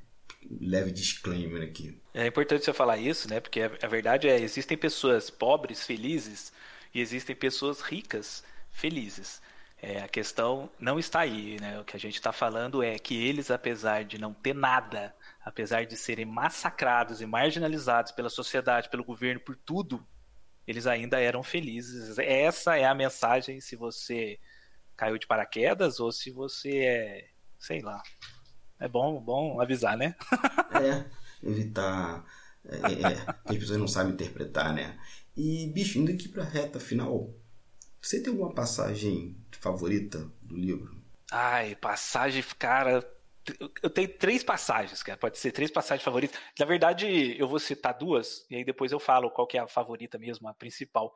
leve disclaimer aqui. É importante você falar isso, né? Porque a verdade é, existem pessoas pobres, felizes, existem pessoas ricas, felizes. É, a questão não está aí, né? O que a gente está falando é que eles, apesar de não ter nada, apesar de serem massacrados e marginalizados pela sociedade, pelo governo, por tudo, eles ainda eram felizes. Essa é a mensagem se você caiu de paraquedas ou se você é, sei lá. É bom, bom avisar, né? é, evitar é, é, que as pessoas não sabem interpretar, né? E, bicho, indo aqui pra reta final, você tem alguma passagem favorita do livro? Ai, passagem, cara. Eu tenho três passagens, cara. Pode ser três passagens favoritas. Na verdade, eu vou citar duas, e aí depois eu falo qual que é a favorita mesmo, a principal.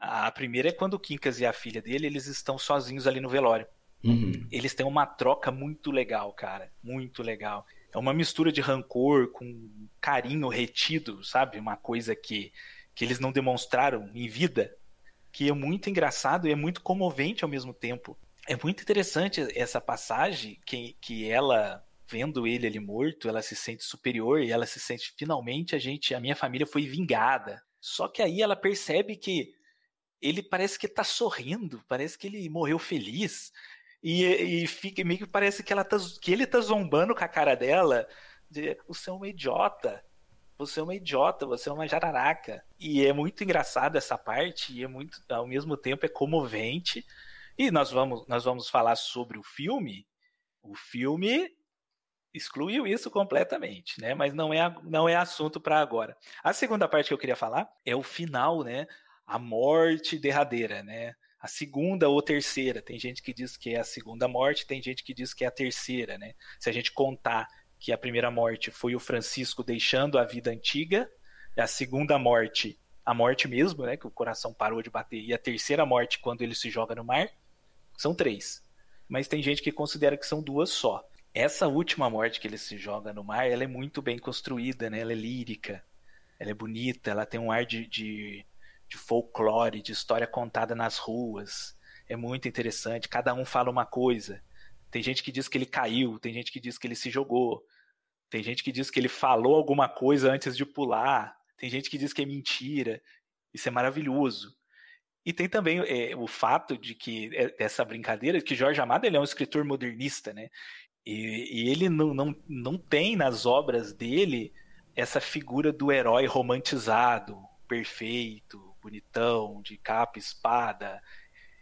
A primeira é quando o Quincas e a filha dele, eles estão sozinhos ali no velório. Uhum. Eles têm uma troca muito legal, cara. Muito legal. É uma mistura de rancor com carinho retido, sabe? Uma coisa que, que eles não demonstraram em vida que é muito engraçado e é muito comovente ao mesmo tempo. É muito interessante essa passagem que, que ela vendo ele ali morto, ela se sente superior e ela se sente finalmente a gente, a minha família foi vingada. Só que aí ela percebe que ele parece que tá sorrindo, parece que ele morreu feliz. E, e fica meio que parece que ela tá, que ele tá zombando com a cara dela, de, você é uma idiota você é uma idiota, você é uma jararaca. E é muito engraçado essa parte, e é muito, ao mesmo tempo, é comovente. E nós vamos, nós vamos falar sobre o filme. O filme excluiu isso completamente, né? Mas não é, não é assunto para agora. A segunda parte que eu queria falar é o final, né? A morte derradeira, né? A segunda ou terceira. Tem gente que diz que é a segunda morte, tem gente que diz que é a terceira, né? Se a gente contar que a primeira morte foi o Francisco deixando a vida antiga, a segunda morte, a morte mesmo, né, que o coração parou de bater, e a terceira morte quando ele se joga no mar, são três. Mas tem gente que considera que são duas só. Essa última morte que ele se joga no mar, ela é muito bem construída, né? Ela é lírica, ela é bonita, ela tem um ar de, de, de folclore, de história contada nas ruas. É muito interessante. Cada um fala uma coisa. Tem gente que diz que ele caiu, tem gente que diz que ele se jogou, tem gente que diz que ele falou alguma coisa antes de pular, tem gente que diz que é mentira. Isso é maravilhoso. E tem também é, o fato de que é, essa brincadeira, que Jorge Amado ele é um escritor modernista, né? E, e ele não, não, não tem nas obras dele essa figura do herói romantizado, perfeito, bonitão, de capa, espada.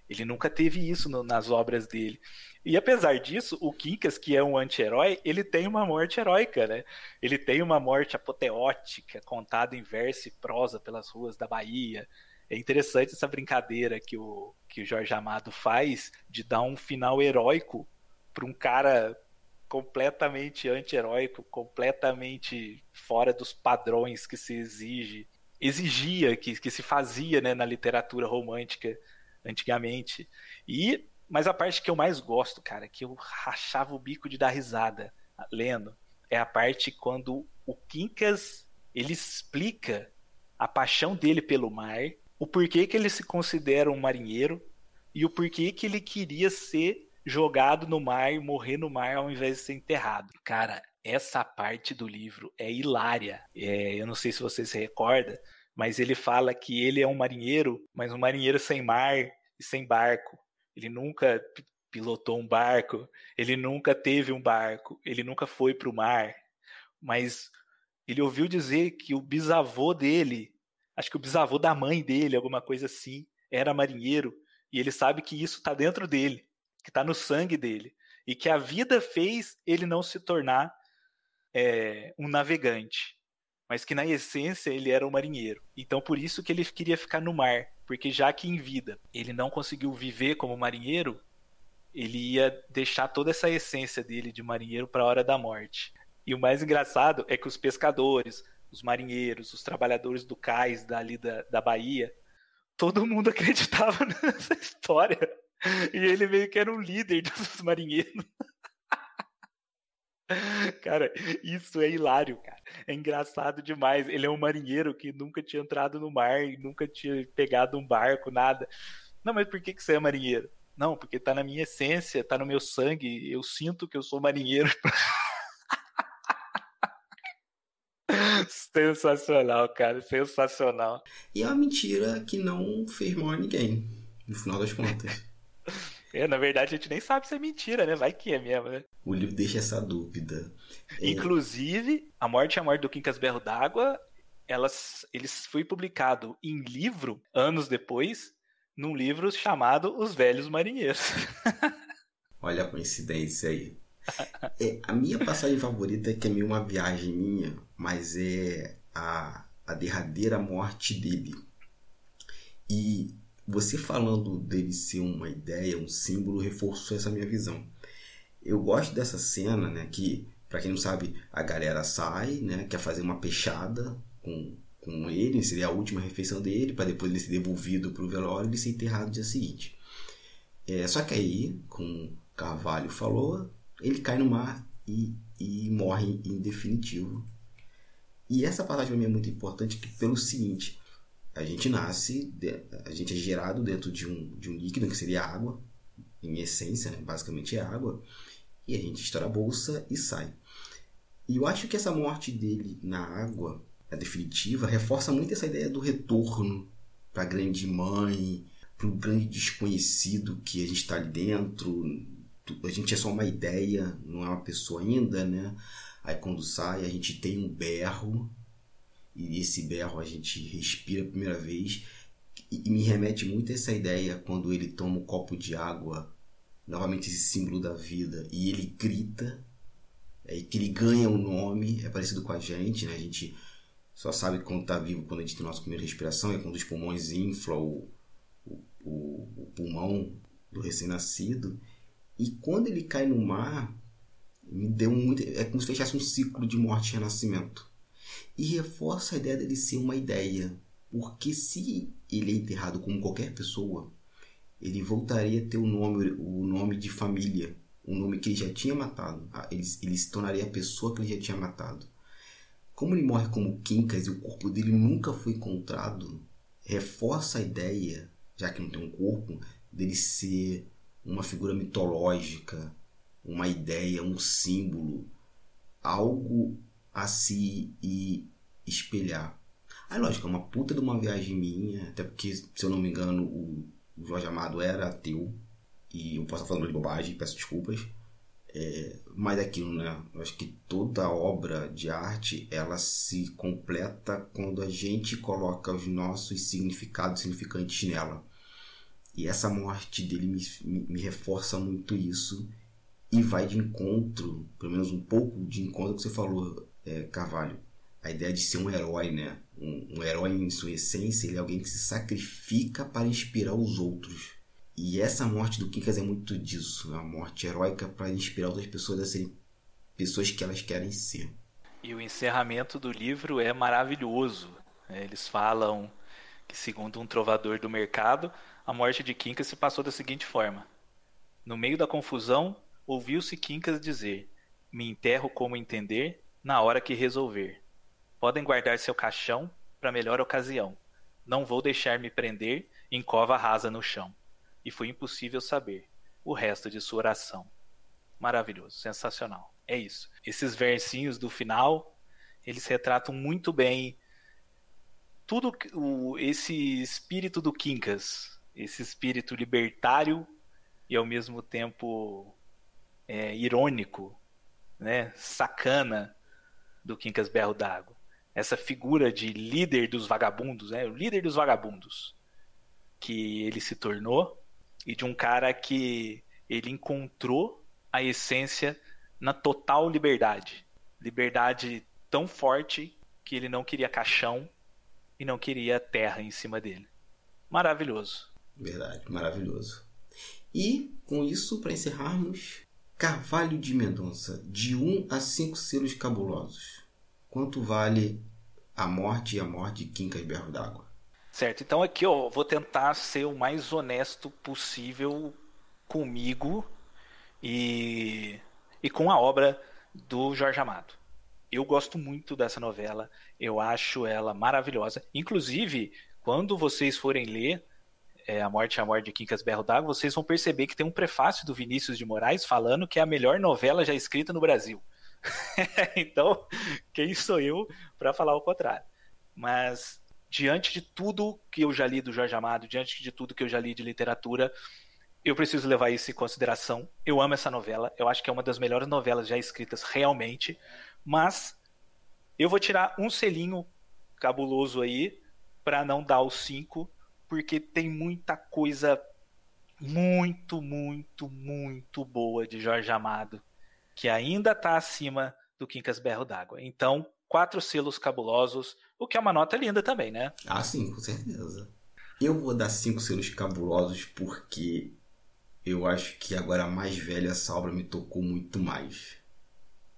Ele nunca teve isso no, nas obras dele. E apesar disso, o Quincas, que é um anti-herói, ele tem uma morte heróica, né? Ele tem uma morte apoteótica, contada em verso e prosa pelas ruas da Bahia. É interessante essa brincadeira que o, que o Jorge Amado faz de dar um final heróico para um cara completamente anti-heróico, completamente fora dos padrões que se exige, exigia, que, que se fazia né, na literatura romântica antigamente. E mas a parte que eu mais gosto, cara, que eu rachava o bico de dar risada lendo, é a parte quando o Quincas ele explica a paixão dele pelo mar, o porquê que ele se considera um marinheiro e o porquê que ele queria ser jogado no mar morrer no mar ao invés de ser enterrado. Cara, essa parte do livro é hilária. É, eu não sei se você se recorda, mas ele fala que ele é um marinheiro, mas um marinheiro sem mar e sem barco. Ele nunca pilotou um barco, ele nunca teve um barco, ele nunca foi para o mar, mas ele ouviu dizer que o bisavô dele, acho que o bisavô da mãe dele, alguma coisa assim, era marinheiro, e ele sabe que isso está dentro dele, que está no sangue dele, e que a vida fez ele não se tornar é, um navegante, mas que na essência ele era um marinheiro. Então por isso que ele queria ficar no mar, porque já que em vida ele não conseguiu viver como marinheiro, ele ia deixar toda essa essência dele de marinheiro para a hora da morte. E o mais engraçado é que os pescadores, os marinheiros, os trabalhadores do cais dali da, da Bahia, todo mundo acreditava nessa história. E ele meio que era um líder dos marinheiros. Cara, isso é hilário, cara. É engraçado demais. Ele é um marinheiro que nunca tinha entrado no mar, nunca tinha pegado um barco, nada. Não, mas por que, que você é marinheiro? Não, porque tá na minha essência, tá no meu sangue. Eu sinto que eu sou marinheiro. Sensacional, cara, sensacional. E é uma mentira que não a ninguém, no final das contas. É, na verdade a gente nem sabe se é mentira, né? Vai que é mesmo, né? O livro deixa essa dúvida. É. Inclusive, A Morte e a Morte do Quincas Berro d'Água, elas, eles foi publicado em livro anos depois, num livro chamado Os Velhos Marinheiros. Olha a coincidência aí. É, a minha passagem favorita é que é meio uma viagem minha, mas é a, a derradeira morte dele. E você falando dele ser uma ideia, um símbolo, reforçou essa minha visão. Eu gosto dessa cena, né? Que, para quem não sabe, a galera sai, né? Quer fazer uma peixada com, com ele, seria a última refeição dele, para depois ele ser devolvido para o velório e ser enterrado no dia seguinte. É, só que aí, como Carvalho falou, ele cai no mar e, e morre em definitivo. E essa passagem para mim é muito importante pelo seguinte: a gente nasce, a gente é gerado dentro de um, de um líquido que seria água, em essência, né? basicamente é água, e a gente estoura a bolsa e sai. E eu acho que essa morte dele na água, a definitiva, reforça muito essa ideia do retorno para a grande mãe, para o grande desconhecido que a gente está ali dentro, a gente é só uma ideia, não é uma pessoa ainda, né? Aí quando sai, a gente tem um berro, e esse berro a gente respira a primeira vez, e, me remete muito a essa ideia quando ele toma um copo de água, novamente esse símbolo da vida, e ele grita, é que ele ganha um nome, é parecido com a gente, né? A gente só sabe quando está vivo quando a gente tem nossa primeira respiração, é quando os pulmões inflam o, o, o pulmão do recém-nascido. E quando ele cai no mar, me deu muito. É como se fechasse um ciclo de morte e renascimento. E reforça a ideia dele ser uma ideia. Porque se ele é enterrado como qualquer pessoa, ele voltaria a ter o nome, o nome de família, o nome que ele já tinha matado. Ah, ele, ele se tornaria a pessoa que ele já tinha matado. Como ele morre como Quincas e o corpo dele nunca foi encontrado, reforça a ideia, já que não tem um corpo, dele ser uma figura mitológica, uma ideia, um símbolo, algo a se espelhar. Aí, lógico, é uma puta de uma viagem minha, até porque, se eu não me engano, o Jorge Amado era ateu, e eu posso estar falando de bobagem, peço desculpas. É, mas é aquilo, né? Eu acho que toda obra de arte ela se completa quando a gente coloca os nossos significados significantes nela. E essa morte dele me, me, me, reforça muito isso e vai de encontro, pelo menos um pouco de encontro que você falou, é, Carvalho. A ideia de ser um herói, né? um, um herói em sua essência, ele é alguém que se sacrifica para inspirar os outros. E essa morte do Kikas é muito disso, é uma morte heróica para inspirar outras pessoas a serem pessoas que elas querem ser. E o encerramento do livro é maravilhoso. Eles falam que, segundo um trovador do mercado, a morte de Quincas se passou da seguinte forma: No meio da confusão, ouviu-se Quincas dizer: Me enterro como entender, na hora que resolver. Podem guardar seu caixão para melhor ocasião. Não vou deixar me prender em cova rasa no chão. E foi impossível saber o resto de sua oração. Maravilhoso, sensacional. É isso. Esses versinhos do final, eles retratam muito bem tudo o, esse espírito do Quincas, esse espírito libertário e ao mesmo tempo é, irônico, né, sacana do Quincas Berro d'Água. Essa figura de líder dos vagabundos, né, o líder dos vagabundos que ele se tornou e de um cara que ele encontrou a essência na total liberdade. Liberdade tão forte que ele não queria caixão e não queria terra em cima dele. Maravilhoso. Verdade, maravilhoso. E com isso, para encerrarmos, Carvalho de Mendonça, de 1 a 5 selos cabulosos. Quanto vale a morte e a morte de Quincas Berro d'Água? Certo, então aqui eu vou tentar ser o mais honesto possível comigo e, e com a obra do Jorge Amado. Eu gosto muito dessa novela, eu acho ela maravilhosa. Inclusive, quando vocês forem ler é, A Morte e a Morte de Quincas Berro d'Água, vocês vão perceber que tem um prefácio do Vinícius de Moraes falando que é a melhor novela já escrita no Brasil. então, quem sou eu para falar o contrário? Mas, diante de tudo que eu já li do Jorge Amado, diante de tudo que eu já li de literatura, eu preciso levar isso em consideração. Eu amo essa novela, eu acho que é uma das melhores novelas já escritas realmente, mas eu vou tirar um selinho cabuloso aí para não dar os cinco, porque tem muita coisa muito, muito, muito boa de Jorge Amado que ainda está acima do Quincas Berro d'Água. Então, quatro selos cabulosos, o que é uma nota linda também, né? Ah, sim, com certeza. Eu vou dar cinco selos cabulosos porque eu acho que agora mais velha essa obra me tocou muito mais.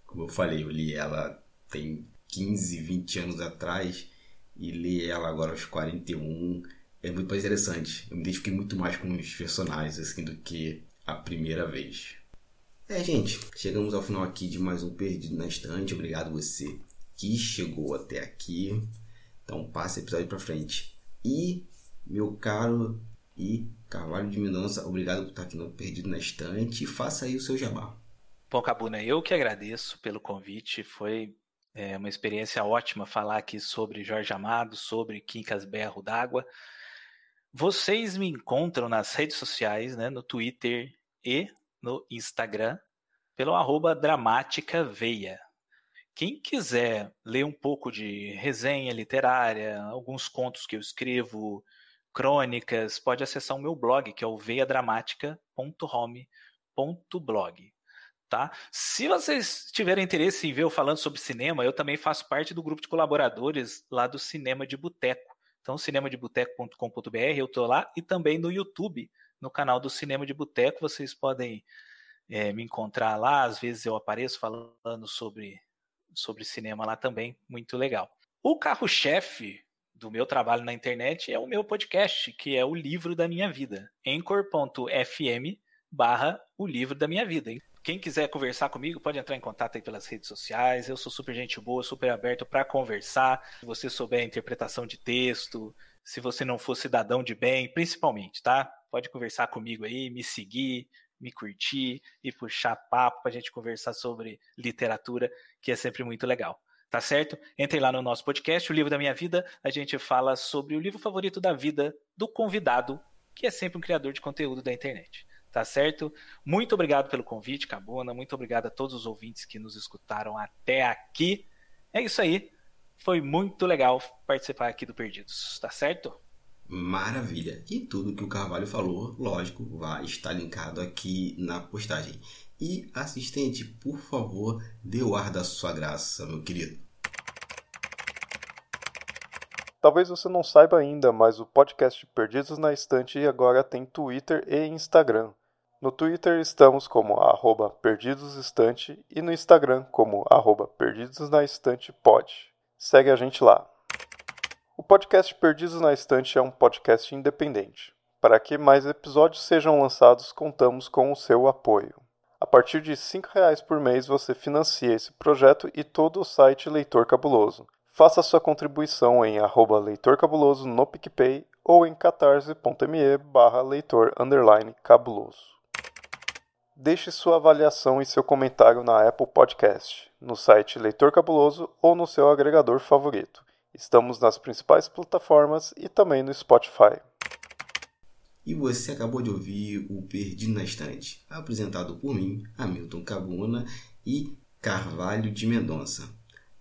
Como eu falei, eu li ela tem 15, 20 anos atrás e li ela agora aos 41. É muito mais interessante. Eu me identifiquei muito mais com os personagens assim do que a primeira vez. É, gente, chegamos ao final aqui de mais um Perdido na Estante. Obrigado você que chegou até aqui. Então passe o episódio para frente. E, meu caro e Carvalho de Mendonça, obrigado por estar aqui no Perdido na Estante. Faça aí o seu jabá. Bom, Cabuna, eu que agradeço pelo convite. Foi é, uma experiência ótima falar aqui sobre Jorge Amado, sobre Quincas Berro d'Água. Vocês me encontram nas redes sociais, né, no Twitter e no Instagram, pelo arroba Dramática Veia. Quem quiser ler um pouco de resenha literária, alguns contos que eu escrevo, crônicas, pode acessar o meu blog, que é o veiadramática.home.blog. Tá? Se vocês tiverem interesse em ver eu falando sobre cinema, eu também faço parte do grupo de colaboradores lá do Cinema de Boteco. Então, cinemadeboteco.com.br, eu estou lá, e também no YouTube, no canal do Cinema de Boteco, vocês podem é, me encontrar lá, às vezes eu apareço falando sobre, sobre cinema lá também, muito legal. O carro-chefe do meu trabalho na internet é o meu podcast, que é o livro da minha vida, anchor.fm barra o livro da minha vida. Quem quiser conversar comigo, pode entrar em contato aí pelas redes sociais. Eu sou super gente boa, super aberto para conversar. Se você souber a interpretação de texto, se você não for cidadão de bem, principalmente, tá? Pode conversar comigo aí, me seguir, me curtir e puxar papo para a gente conversar sobre literatura, que é sempre muito legal. Tá certo? Entre lá no nosso podcast, O Livro da Minha Vida. A gente fala sobre o livro favorito da vida do convidado, que é sempre um criador de conteúdo da internet tá certo? Muito obrigado pelo convite, Cabona. Muito obrigado a todos os ouvintes que nos escutaram até aqui. É isso aí. Foi muito legal participar aqui do Perdidos, tá certo? Maravilha. E tudo que o Carvalho falou, lógico, vai estar linkado aqui na postagem. E assistente, por favor, dê o ar da sua graça, meu querido. Talvez você não saiba ainda, mas o podcast Perdidos na Estante agora tem Twitter e Instagram. No Twitter estamos como arroba perdidosestante e no Instagram como arroba perdidosnaestantepod. Segue a gente lá. O podcast Perdidos na Estante é um podcast independente. Para que mais episódios sejam lançados, contamos com o seu apoio. A partir de R$ 5,00 por mês você financia esse projeto e todo o site Leitor Cabuloso. Faça sua contribuição em arroba Leitor Cabuloso no PicPay ou em catarse.me barra leitor cabuloso. Deixe sua avaliação e seu comentário na Apple Podcast, no site Leitor Cabuloso ou no seu agregador favorito. Estamos nas principais plataformas e também no Spotify. E você acabou de ouvir o Perdido na Estante, apresentado por mim, Hamilton Cabuna e Carvalho de Mendonça.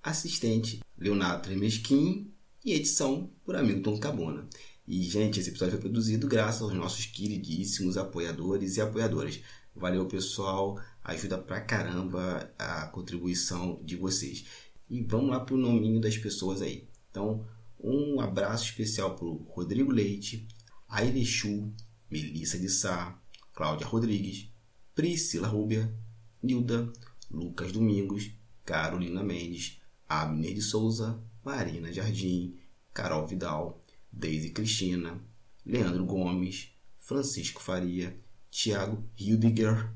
Assistente, Leonardo Tremesquim e edição por Hamilton Cabona. E, gente, esse episódio foi produzido graças aos nossos queridíssimos apoiadores e apoiadoras. Valeu, pessoal. Ajuda pra caramba a contribuição de vocês. E vamos lá pro nominho das pessoas aí. Então, um abraço especial pro Rodrigo Leite, Airechu, Melissa de Sá, Cláudia Rodrigues, Priscila Rúbia, Nilda, Lucas Domingos, Carolina Mendes, Abner de Souza, Marina Jardim, Carol Vidal, Deise Cristina, Leandro Gomes, Francisco Faria, Tiago Hildiger,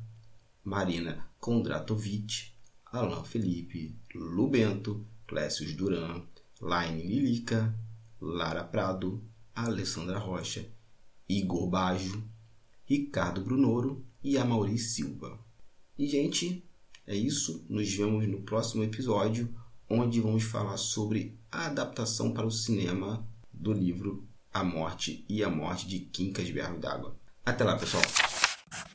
Marina Kondratovic, Alain Felipe, Lubento, Clécius Duran, Laine Lilica, Lara Prado, Alessandra Rocha, Igor Bajo, Ricardo Brunoro e Amaury Silva. E, gente, é isso. Nos vemos no próximo episódio, onde vamos falar sobre a adaptação para o cinema do livro A Morte e a Morte de Quincas Berro d'Água. Até lá, pessoal!